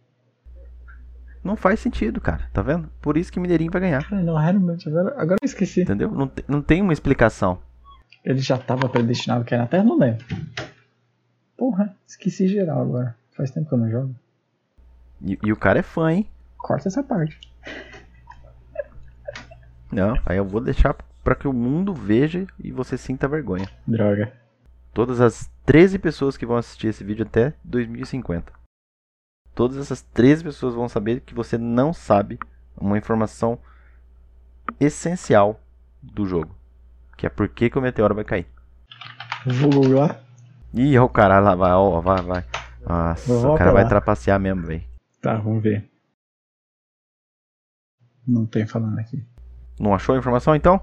Não faz sentido, cara. Tá vendo? Por isso que Mineirinho vai ganhar. Cara, não, realmente, agora, agora eu esqueci. Entendeu? Não, te- não tem uma explicação. Ele já estava predestinado a cair na Terra? Não lembro. Porra, esqueci geral agora. Faz tempo que eu não jogo. E, e o cara é fã, hein? Corta essa parte. Não, aí eu vou deixar pra que o mundo veja e você sinta vergonha. Droga. Todas as 13 pessoas que vão assistir esse vídeo até 2050. Todas essas 13 pessoas vão saber que você não sabe uma informação essencial do jogo. Que é por que, que o meteoro vai cair. Vou googlar. Ih, ó, o cara lá vai, ó, vai, vai. Nossa, o cara vai trapacear mesmo, velho. Tá, vamos ver. Não tem falando aqui. Não achou a informação então?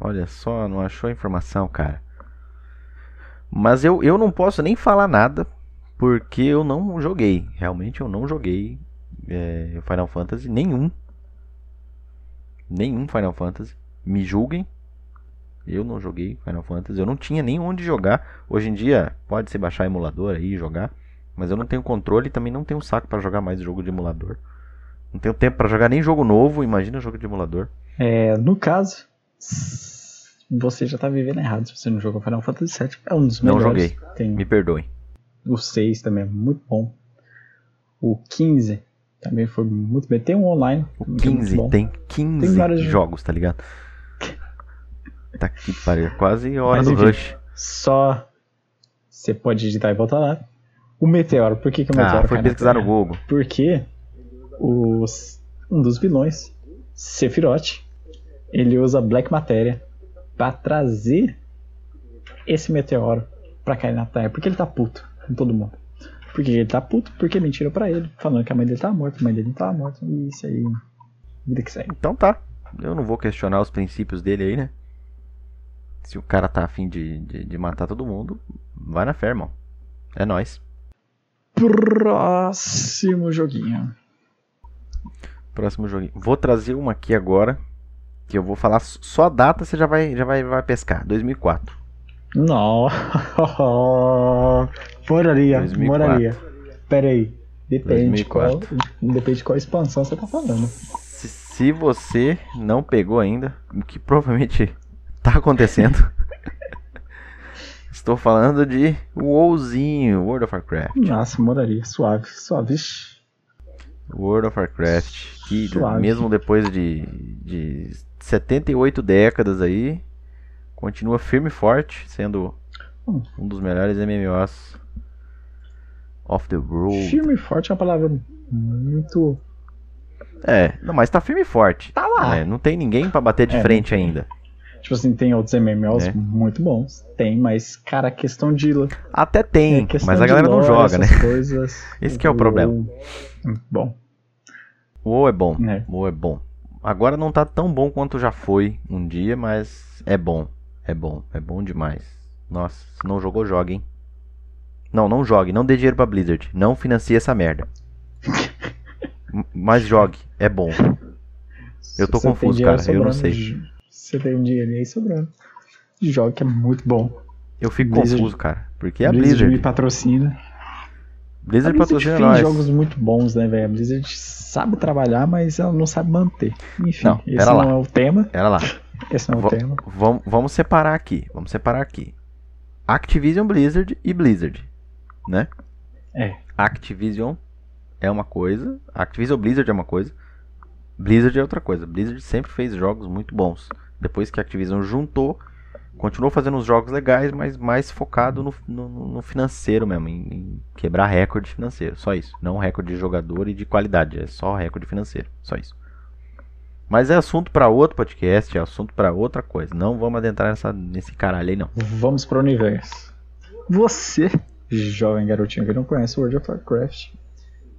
Olha só, não achou a informação, cara. Mas eu, eu não posso nem falar nada porque eu não joguei. Realmente eu não joguei é, Final Fantasy nenhum. Nenhum Final Fantasy. Me julguem. Eu não joguei Final Fantasy. Eu não tinha nem onde jogar. Hoje em dia pode se baixar emulador aí e jogar. Mas eu não tenho controle e também não tenho saco pra jogar mais jogo de emulador. Não tenho tempo pra jogar nem jogo novo. Imagina jogo de emulador. É, no caso, você já tá vivendo errado se você não jogou Final Fantasy VII. É um dos Não melhores. joguei. Tem Me perdoem. o 6 também é muito bom. O 15 também foi muito bem. Tem um online. O que é muito 15 bom. tem 15 Tem vários jogos, tá ligado? Tá que pariu, quase hora Mas do enfim. rush. Só você pode digitar e voltar lá. O Meteoro, por que, que o Meteoro Ah, foi pesquisar no? Google. Porque os, um dos vilões, Sephiroth, ele usa Black Matéria pra trazer esse meteoro pra cair na Terra. Porque ele tá puto com todo mundo. Porque ele tá puto, porque mentiram pra ele, falando que a mãe dele tava morta, a mãe dele não tava morta. E isso aí, vida que segue. Então tá. Eu não vou questionar os princípios dele aí, né? Se o cara tá afim de, de, de matar todo mundo, vai na fé, irmão. É nóis. Próximo joguinho. Próximo joguinho. Vou trazer uma aqui agora. Que eu vou falar só a data, você já vai, já vai, vai pescar. 2004. Não. moraria, 2004. moraria. Pera aí. Depende de qual, 2004. depende de qual expansão você tá falando. Se, se você não pegou ainda, o que provavelmente tá acontecendo. Estou falando de WoWzinho, World of Warcraft. Nossa, moraria. Suave, suave. World of Warcraft, que Suave. mesmo depois de, de 78 décadas aí, continua firme e forte, sendo Hum. um dos melhores MMOs of the world. Firme e forte é uma palavra muito. É, não, mas tá firme e forte. Tá lá. É, não tem ninguém pra bater de É, frente ainda. Tipo assim, tem outros MMOs É. muito bons. Tem, mas, cara, questão de. Até tem, é mas a galera não lore, joga, né? Coisas, Esse que é o problema. Hum, Bom, O WoW é bom. É. O WoW é bom. Agora não tá tão bom quanto já foi um dia, mas é bom. É bom. É bom demais. Nossa, se não jogou, jogue, hein? Não, não jogue. Não dê dinheiro pra Blizzard. Não financie essa merda. Mas jogue. É bom. Eu tô você confuso, cara, eu não sei. Você tem um dinheiro aí sobrando. Joga que é muito bom. Eu fico Blizzard- confuso, cara. Porque é a Blizzard, Blizzard. me patrocina. Blizzard a Blizzard patrocina tem nós. jogos muito bons, né, velho? A Blizzard sabe trabalhar, mas ela não sabe manter. Enfim, Não, esse não lá. é o tema. Era lá. Esse não é o Va- tema. Vamos, vamos separar aqui. Vamos separar aqui. Activision Blizzard e Blizzard, né? É. Activision é uma coisa, Activision Blizzard é uma coisa, Blizzard é outra coisa. Blizzard sempre fez jogos muito bons. Depois que a Activision juntou, continuou fazendo os jogos legais, mas mais focado no, no- no financeiro mesmo, em, em quebrar recorde financeiro. Só isso. Não recorde de jogador e de qualidade, é só recorde financeiro. Só isso. Mas é assunto para outro podcast, é assunto para outra coisa. Não vamos adentrar nessa, nesse caralho aí, não. Vamos pro universo. Você, jovem garotinho que não conhece World of Warcraft,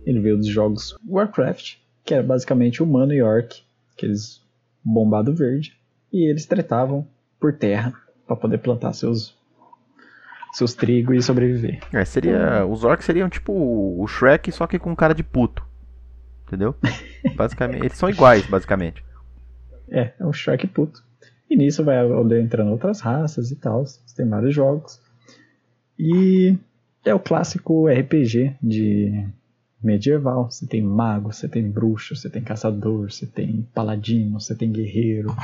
ele veio dos jogos Warcraft, que era basicamente humano e orc, aqueles bombado verde, e eles tretavam por terra para poder plantar seus seus trigo e sobreviver. É, seria. Os orcs seriam tipo o Shrek, só que com cara de puto. Entendeu? Basicamente. Eles são iguais, basicamente. É, é um Shrek puto. E nisso vai entrando outras raças e tal. Tem vários jogos. E é o clássico RPG de medieval. Você tem mago, você tem bruxo, você tem caçador, você tem paladino, você tem guerreiro.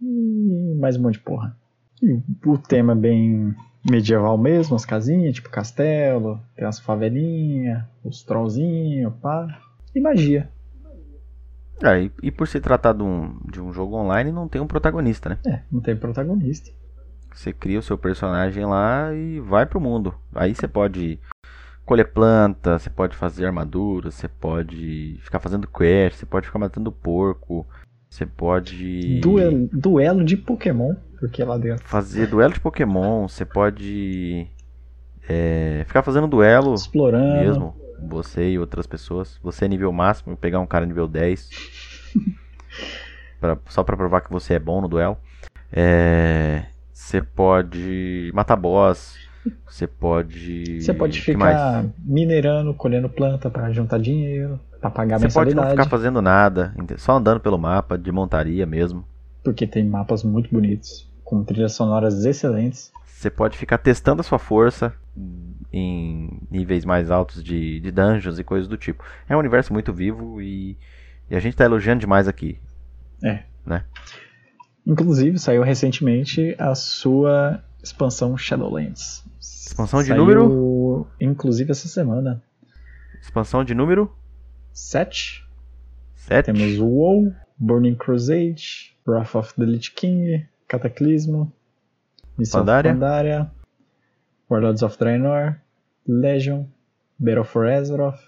E mais um monte de porra. E o tema é bem medieval mesmo, as casinhas, tipo castelo, tem as favelinhas, os trollzinhos, pá. E magia. É, e, e por se tratar de um, de um jogo online, não tem um protagonista, né? É, não tem protagonista. Você cria o seu personagem lá e vai pro mundo. Aí você pode colher planta, você pode fazer armadura, você pode ficar fazendo quest, você pode ficar matando porco, você pode. Duelo, duelo de Pokémon, porque lá dentro. Fazer duelo de Pokémon, você pode. É, ficar fazendo duelo Explorando. mesmo. Você e outras pessoas. Você é nível máximo, pegar um cara nível 10. pra, só pra provar que você é bom no duelo. É, você pode matar boss. Você pode. Você pode ficar minerando, colhendo planta pra juntar dinheiro, pra pagar Você pode não mensalidade. ficar fazendo nada, só andando pelo mapa, de montaria mesmo. Porque tem mapas muito bonitos, com trilhas sonoras excelentes. Você pode ficar testando a sua força em níveis mais altos de, de dungeons e coisas do tipo. É um universo muito vivo e, e a gente tá elogiando demais aqui. É. Né? Inclusive, saiu recentemente a sua expansão Shadowlands. Expansão de Saiu, número? Inclusive essa semana. Expansão de número 7. 7. Temos WoW, Burning Crusade, Wrath of the Lich King, Cataclismo, Missão Pandaria. Pandaria, Warlords of Draenor, Legion, Battle for Azeroth.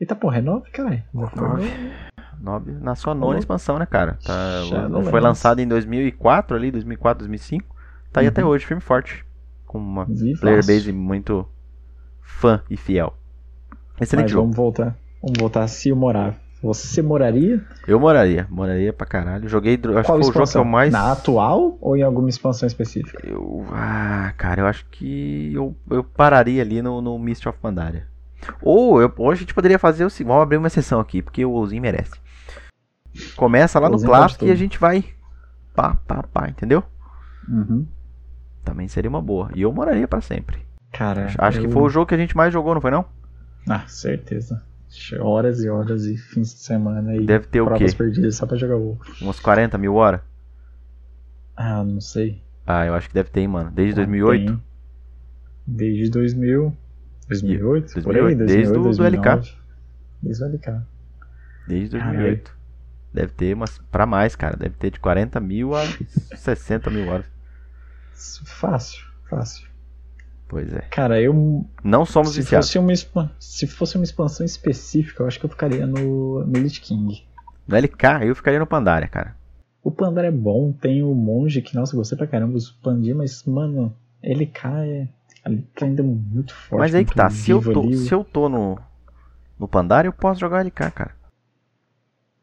Eita porra, é 9, caralho? Já foi Nove. nove? Nove, na sua nona Falou. expansão, né, cara? Tá, Shadowlands. foi lançado em 2004 ali, 2004, 2005. Tá aí Uhum. até hoje, firme forte. Com uma Vivaço. player base muito fã e fiel. Excelente Mas jogo. vamos voltar. Vamos voltar se eu morar. Você moraria? Eu moraria, moraria pra caralho. Joguei, dro- acho Qual que foi o jogo que expansão? eu mais. Na atual ou em alguma expansão específica? Eu, ah, cara, eu acho que eu, eu pararia ali no, no Mist of Pandaria. Ou eu, hoje a gente poderia fazer o seguinte, vamos abrir uma exceção aqui, porque o Ozinho merece. Começa lá no clássico e a gente vai pá, pá, pá, entendeu? Uhum. Também seria uma boa. E eu moraria pra sempre. Cara, Acho que eu- foi o jogo que a gente mais jogou, não foi não? Ah, certeza. Horas e horas e fins de semana e Deve ter o quê? perdidas só pra jogar WoW. Uns 40 mil horas? Ah, não sei. Ah, eu acho que deve ter, mano. Desde 2008? Tem. Desde 2000. 2008? Por 2008, aí, desde 2008, o- do 2009. Desde o LK. Desde Caralho. 2008. Deve ter umas pra mais, cara. Deve ter de 40 mil a 60 mil horas. Fácil, fácil. Pois é. Cara, eu. Não somos Se viciados. fosse, uma, se fosse uma expansão específica, eu acho que eu ficaria no, no Lich King. No LK, eu ficaria no Pandaria, cara. O Pandar é bom, tem o Monge, que, nossa, gostei pra caramba, os Pandir, mas, mano, LK é. Ali tá ainda muito forte. Mas aí que tá. Se eu tô, ali. se eu tô no, no Pandaria, eu posso jogar LK, cara.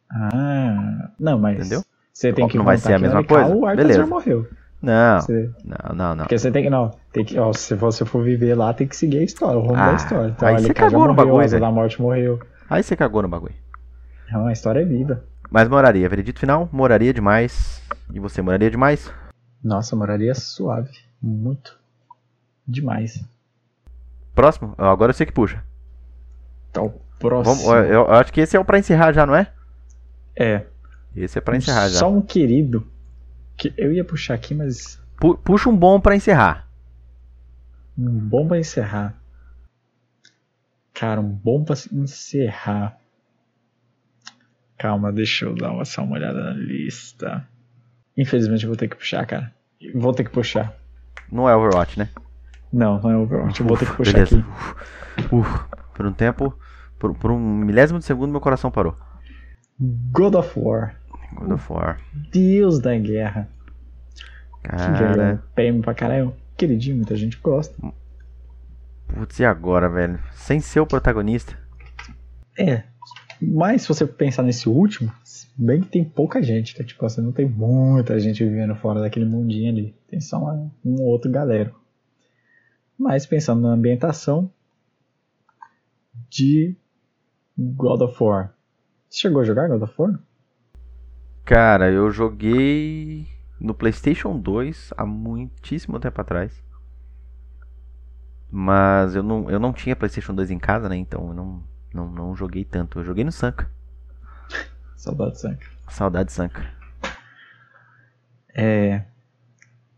Ah, não, mas. Entendeu? Você tem que Não vai ser a mesma LK coisa? O Arthur Beleza. já morreu. Não, Você- não, não, não. Porque você tem que. Não, tem que. Ó, se você for viver lá, tem que seguir a história, o rumo Ah, da história. Então, aí você cagou no bagulho, velho. da Morte morreu. Aí você cagou no bagulho. Não, a história é viva. Mas moraria. Veredito final, moraria demais. E você moraria demais? Nossa, moraria suave. Muito. Demais. Próximo? Agora eu sei que puxa. Então, próximo. Vamos, eu, eu acho que esse é o pra encerrar já, não é? É. Esse é pra encerrar já. Só um querido. Que eu ia puxar aqui, mas. Pu- puxa um bom pra encerrar. Um bom pra encerrar. Cara, um bom pra encerrar. Calma, deixa eu dar uma, só uma olhada na lista. Infelizmente eu vou ter que puxar, cara. Vou ter que puxar. Não é Overwatch, né? Não, não é Overwatch. Eu vou ter que puxar Beleza. aqui. Uf, uf. por um tempo, por, por um milésimo de segundo, meu coração parou. God of War. God of War. Deus da guerra. Que Cara, prêmio pra caralho. Queridinho, muita gente gosta. putz, e agora, velho? Sem ser o protagonista. É. Mas se você pensar nesse último, bem que tem pouca gente, tá? Tipo, assim, não tem muita gente vivendo fora daquele mundinho ali. Tem só uma, um ou outro galera. Mas pensando na ambientação de God of War. Você chegou a jogar God of War? Cara, eu joguei no PlayStation 2 há muitíssimo tempo atrás. Mas eu não, eu não tinha PlayStation 2 em casa, né? Então eu não, não, não joguei tanto. Eu joguei no Sanka. Saudade Sanka. Saudade Sanka. É.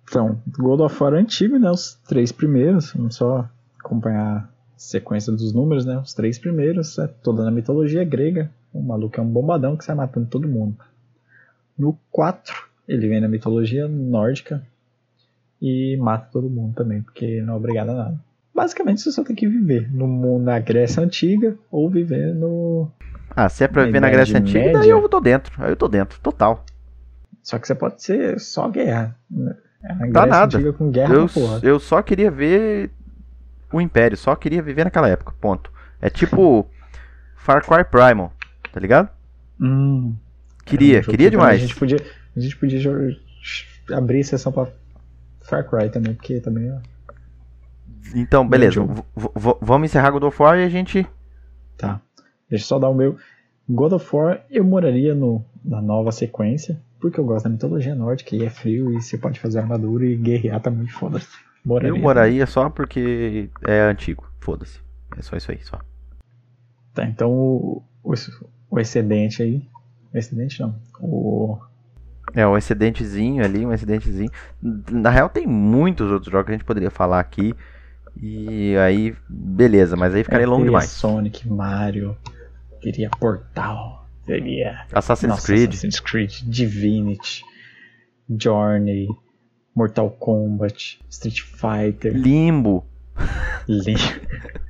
Então, God of War antigo, né? Os três primeiros, vamos só acompanhar a sequência dos números, né? Os três primeiros, é toda na mitologia grega. O maluco é um bombadão que sai matando todo mundo. No 4, ele vem na mitologia nórdica e mata todo mundo também, porque não é obrigado a nada. Basicamente, você só tem que viver no na Grécia Antiga ou viver no. Ah, se é pra viver na Grécia Antiga, daí Média. eu tô dentro. Aí eu tô dentro, total. Só que você pode ser só guerra. né? É na Tá nada. Antiga com guerra Eu, porra. eu só queria ver o Império, só queria viver naquela época, ponto. É tipo Far Cry Primal, tá ligado? Hum, Queria, um queria que demais. A gente podia, a gente podia abrir exceção pra Far Cry também, porque também é. Então, beleza, vamos encerrar God of War e a gente. Tá. Deixa eu só dar o meu. God of War eu moraria no, na nova sequência, porque eu gosto da mitologia nórdica e é frio e você pode fazer armadura e guerrear tá muito foda. Moraria. Eu moraria só porque é antigo, foda-se. É só isso aí, só. Tá, então o, o, o excedente aí. Excedente não. O. É, um excedentezinho ali, um excedentezinho. Na real, tem muitos outros jogos que a gente poderia falar aqui. E aí, beleza, mas aí ficaria eu longo demais. Sonic, Mario, teria Portal, teria. Assassin's Nossa, Creed. Assassin's Creed, Divinity, Journey, Mortal Kombat, Street Fighter, Limbo. Lim-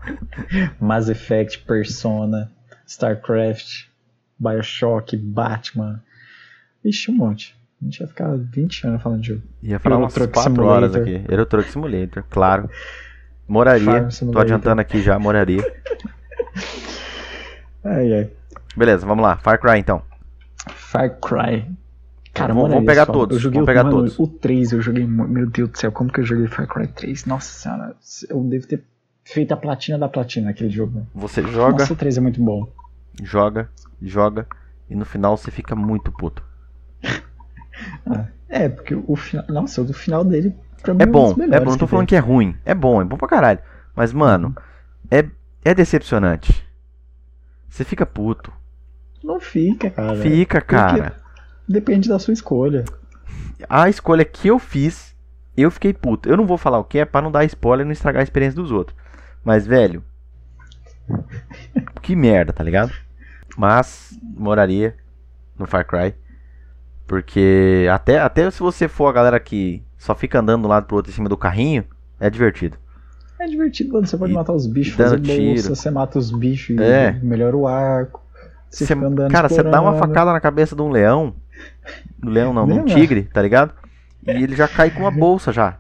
Mass Effect, Persona, StarCraft, Bioshock, Batman. Ixi, um monte. A gente vai ficar 20 anos falando de jogo. Ia falar umas Truck 4 horas Simulator. aqui. Euro Truck Simulator, claro. Moraria. Tô adiantando aqui já, moraria. Ai, ai. Beleza, vamos lá. Far Cry então. Far Cry. Cara, Vamos- vamos pegar só. todos, Eu joguei vamos o, pegar mano, todos. o 3, eu joguei. Meu Deus do céu, como que eu joguei Far Cry 3? Nossa senhora, eu devo ter feito a platina da platina naquele jogo. Você joga, Nossa, o 3 é muito bom. Joga, joga. E no final você fica muito puto. É, porque o final. Nossa, o final dele, É um bom, é melhores bom. Não tô falando que é ruim. É bom, é bom pra caralho. Mas, mano, é, é decepcionante. Você fica puto. Não fica, cara. Fica, cara. Depende da sua escolha. A escolha que eu fiz, eu fiquei puto. Eu não vou falar o que é pra não dar spoiler e não estragar a experiência dos outros. Mas, velho. Que merda, tá ligado? Mas, moraria no Far Cry. Porque até, até se você for a galera que só fica andando de um lado pro outro em cima do carrinho, é divertido. É divertido quando você pode E matar os bichos, fazer bolsa, tiro. você mata os bichos É. e melhora o arco. Você Cê- fica andando cara, você dá uma facada na cabeça de um leão. Do leão não, de um Lembra? tigre, tá ligado? E ele já cai com uma bolsa já.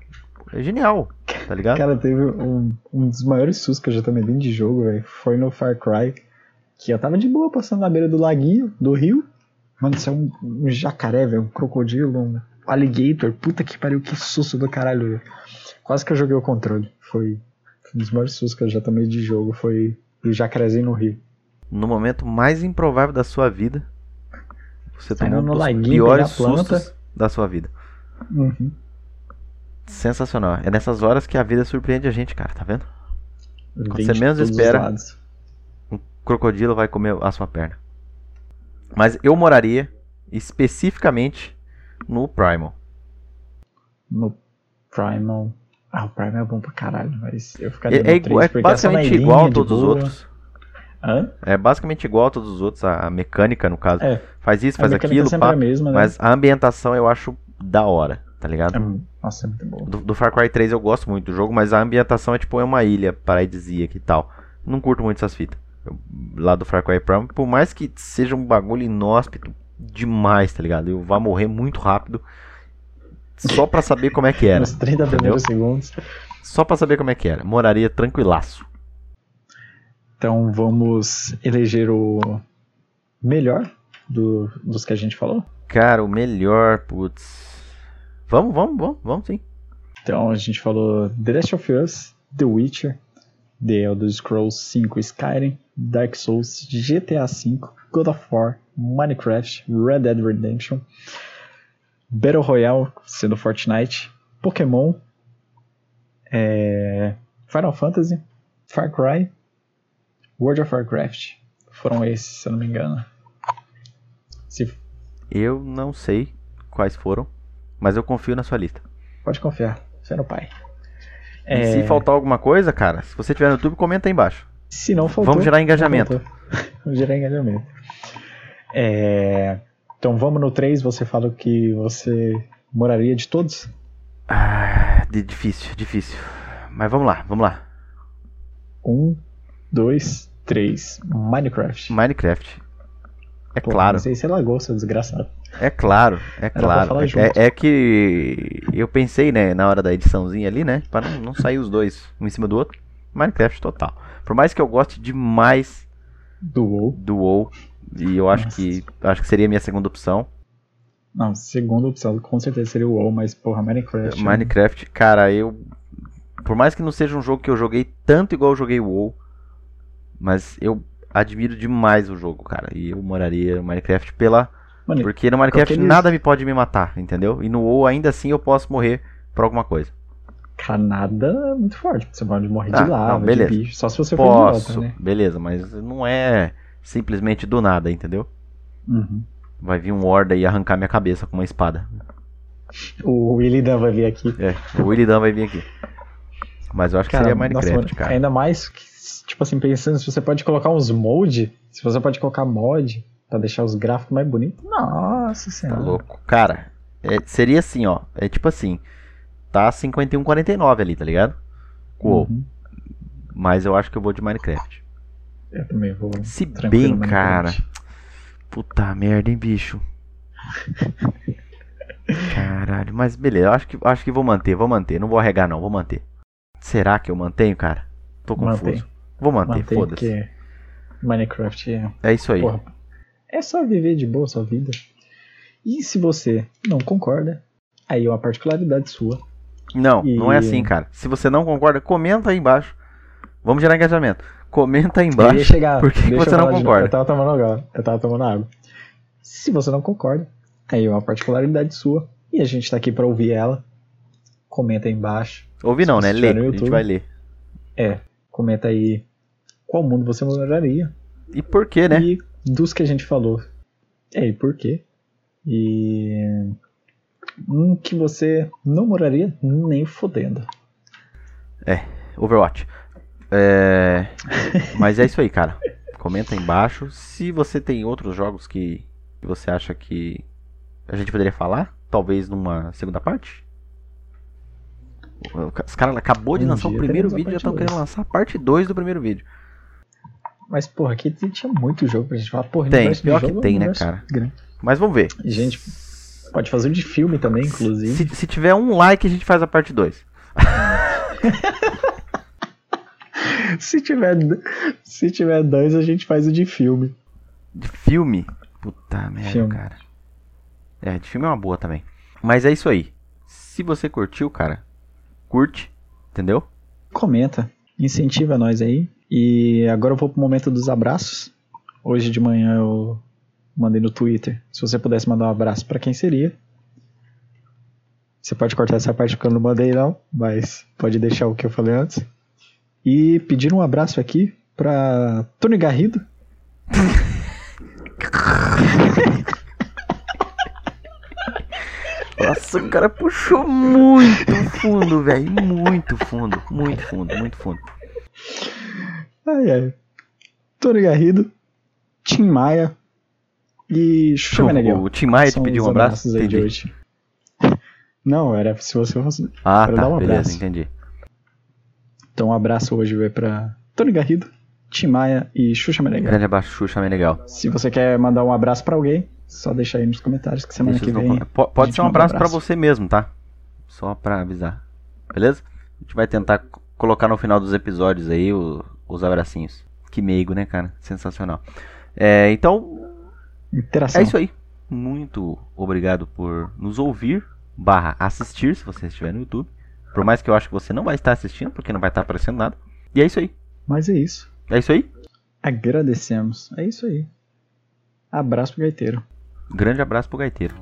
É genial, tá ligado? Cara, teve um, um dos maiores sustos que eu já tomei dentro de jogo, velho. Foi no Far Cry. Que eu tava de boa passando na beira do laguinho, do rio. Mano, isso é um, um jacaré, velho. Um crocodilo, um alligator. Puta que pariu, que susto do caralho, velho. Quase que eu joguei o controle. Foi um dos maiores sustos que eu já tomei de jogo. Foi o jacarezinho no rio. No momento mais improvável da sua vida, você tomou um dos laguinho, piores sustos da sua vida. Uhum. Sensacional. É nessas horas que a vida surpreende a gente, cara, tá vendo? Vem você menos espera. Crocodilo vai comer a sua perna. Mas eu moraria especificamente no Primal. No Primal. Ah, o Primal é bom pra caralho, mas eu ficaria É, no é, igu- 3, é basicamente igual a todos os outros. Hã? É basicamente igual a todos os outros, a mecânica no caso. É, Faz isso, faz aquilo, é pá, a mesma, né? mas a ambientação eu acho da hora, tá ligado? É, nossa, é muito bom. Do, do Far Cry 3 eu gosto muito do jogo, mas a ambientação é tipo é uma ilha paradisíaca e tal. Não curto muito essas fitas. Lá do Far Cry Primal, por mais que seja um bagulho inóspito demais, tá ligado? Eu vá morrer muito rápido só pra saber como é que era. Nos 30 entendeu? primeiros segundos. Só pra saber como é que era. Moraria tranquilaço. Então vamos eleger o melhor do- dos que a gente falou. Cara, o melhor, putz. Vamos, vamos, vamos, vamos sim. Então a gente falou The Last of Us, The Witcher, The Elder Scrolls 5 Skyrim, Dark Souls, GTA V, God of War, Minecraft, Red Dead Redemption, Battle Royale, sendo Fortnite, Pokémon, é, Final Fantasy, Far Cry, World of Warcraft. Foram esses, se eu não me engano. Se Eu não sei quais foram, mas eu confio na sua lista. Pode confiar. Fé no pai. E É, se faltar alguma coisa, cara, se você tiver no YouTube, comenta aí embaixo. Se não faltou. Vamos gerar engajamento. Vamos gerar engajamento. É, Então vamos no 3, você fala que você moraria de todos? Ah, difícil, difícil. Mas vamos lá, vamos lá. Um, dois, três. Minecraft. Minecraft. É Pô, claro, Não sei se é lagosta, desgraçado. É claro, é claro. É, junto. é que eu pensei, né, na hora da ediçãozinha ali, né, pra não, não sair os dois um em cima do outro. Minecraft total. Por mais que eu goste demais Do WoW. do WoW, e eu acho Nossa. que acho que seria a minha segunda opção. Não, segunda opção com certeza seria o WoW, mas porra, Minecraft. né? Minecraft, cara, eu. Por mais que não seja um jogo que eu joguei tanto igual eu joguei o WoW, mas eu admiro demais o jogo, cara. E eu moraria no Minecraft pela. Mano, Porque no Minecraft nada me pode me matar, entendeu? E no WoW ainda assim eu posso morrer por alguma coisa. Canadá é muito forte. Você pode morrer Ah, de lava, não, beleza. de bicho. Só se você for Posso, idiota, né? beleza, mas não é simplesmente do nada, entendeu? Uhum. Vai vir um Horda e arrancar minha cabeça com uma espada. O Willy Dan vai vir aqui. É, o Willy Dan vai vir aqui. Mas eu acho que Cara, seria nossa, Minecraft, mano, cara. Ainda mais, que, tipo assim, pensando se você pode colocar uns mod, se você pode colocar mod pra deixar os gráficos mais bonitos. Nossa Tá senhora. louco. Cara, é- seria assim, ó. É tipo assim. Tá 51,49 ali, tá ligado? Uou. Uhum. Mas eu acho que eu vou de Minecraft. Eu também vou. Se bem, cara. Puta merda, hein, bicho. Caralho, mas beleza, acho que, acho que vou manter, vou manter. Não vou arregar, não, vou manter. Será que eu mantenho, cara? Tô confuso. Mantém. Vou manter, foda-se. Minecraft é. É isso aí. Porra, é só viver de boa a sua vida. E se você não concorda, aí é uma particularidade sua. Não, E- não é assim, cara. Se você não concorda, comenta aí embaixo. Vamos gerar engajamento. Comenta aí embaixo. chegar. por que você não concorda? Eu tava tomando água. Eu tava tomando água. Se você não concorda, aí é uma particularidade sua. E a gente tá aqui pra ouvir ela. Comenta aí embaixo. Ouvi não, né? Lê. A gente vai ler. É. Comenta aí qual mundo você moraria. E por quê, né? E dos que a gente falou. É, e por quê? E. Um que você não moraria nem fodendo. Overwatch. É... Mas é isso aí, cara. Comenta aí embaixo. Se você tem outros jogos que você acha que a gente poderia falar, talvez numa segunda parte. Os caras acabou de Um lançar o primeiro vídeo e já estão querendo lançar a parte 2 do primeiro vídeo. Mas, porra, aqui tinha muito jogo pra gente falar. Porra, Tem, pior que tem, né, cara? grande. Mas vamos ver. Gente, pode fazer de filme também, inclusive. Se, se tiver um like, a gente faz a parte 2. Se tiver, se tiver dois, a gente faz o de filme. De filme? Puta merda, Filme. cara. É, de filme é uma boa também. Mas é isso aí. Se você curtiu, cara, curte, entendeu? Comenta, incentiva nós aí. E agora eu vou pro momento dos abraços. Hoje de manhã eu mandei no Twitter. Se você pudesse mandar um abraço pra quem seria. Você pode cortar essa parte porque eu não mandei não, mas pode deixar o que eu falei antes. E pedir um abraço aqui pra Tony Garrido. Nossa, o cara puxou muito fundo, velho. Muito fundo, muito fundo, muito fundo. Ai, ai. Tony Garrido, Tim Maia e Xuxa Meneghel. O Tim Maia te pediu um abraço? aí de hoje. Não, era se você fosse. Ah, Quero tá, dar um beleza, abraço. entendi. Então, um abraço hoje vai pra Tony Garrido, Tim Maia e Xuxa Meneghel. Grande abraço, Xuxa, legal. Se você quer mandar um abraço pra alguém, só deixa aí nos comentários que semana Deixa que vem. no- Pode ser um manda um abraço pra abraço. você mesmo, tá? Só pra avisar. Beleza? A gente vai tentar co- colocar no final dos episódios aí o- os abracinhos. Que meigo, né, cara? Sensacional. É, então, Interação. é isso aí. Muito obrigado por nos ouvir, barra assistir, se você estiver no YouTube. Por mais que eu acho que você não vai estar assistindo, porque não vai estar aparecendo nada. E é isso aí. Mas é isso. É isso aí. Agradecemos. É isso aí. Abraço pro gaiteiro. Grande abraço pro gaiteiro.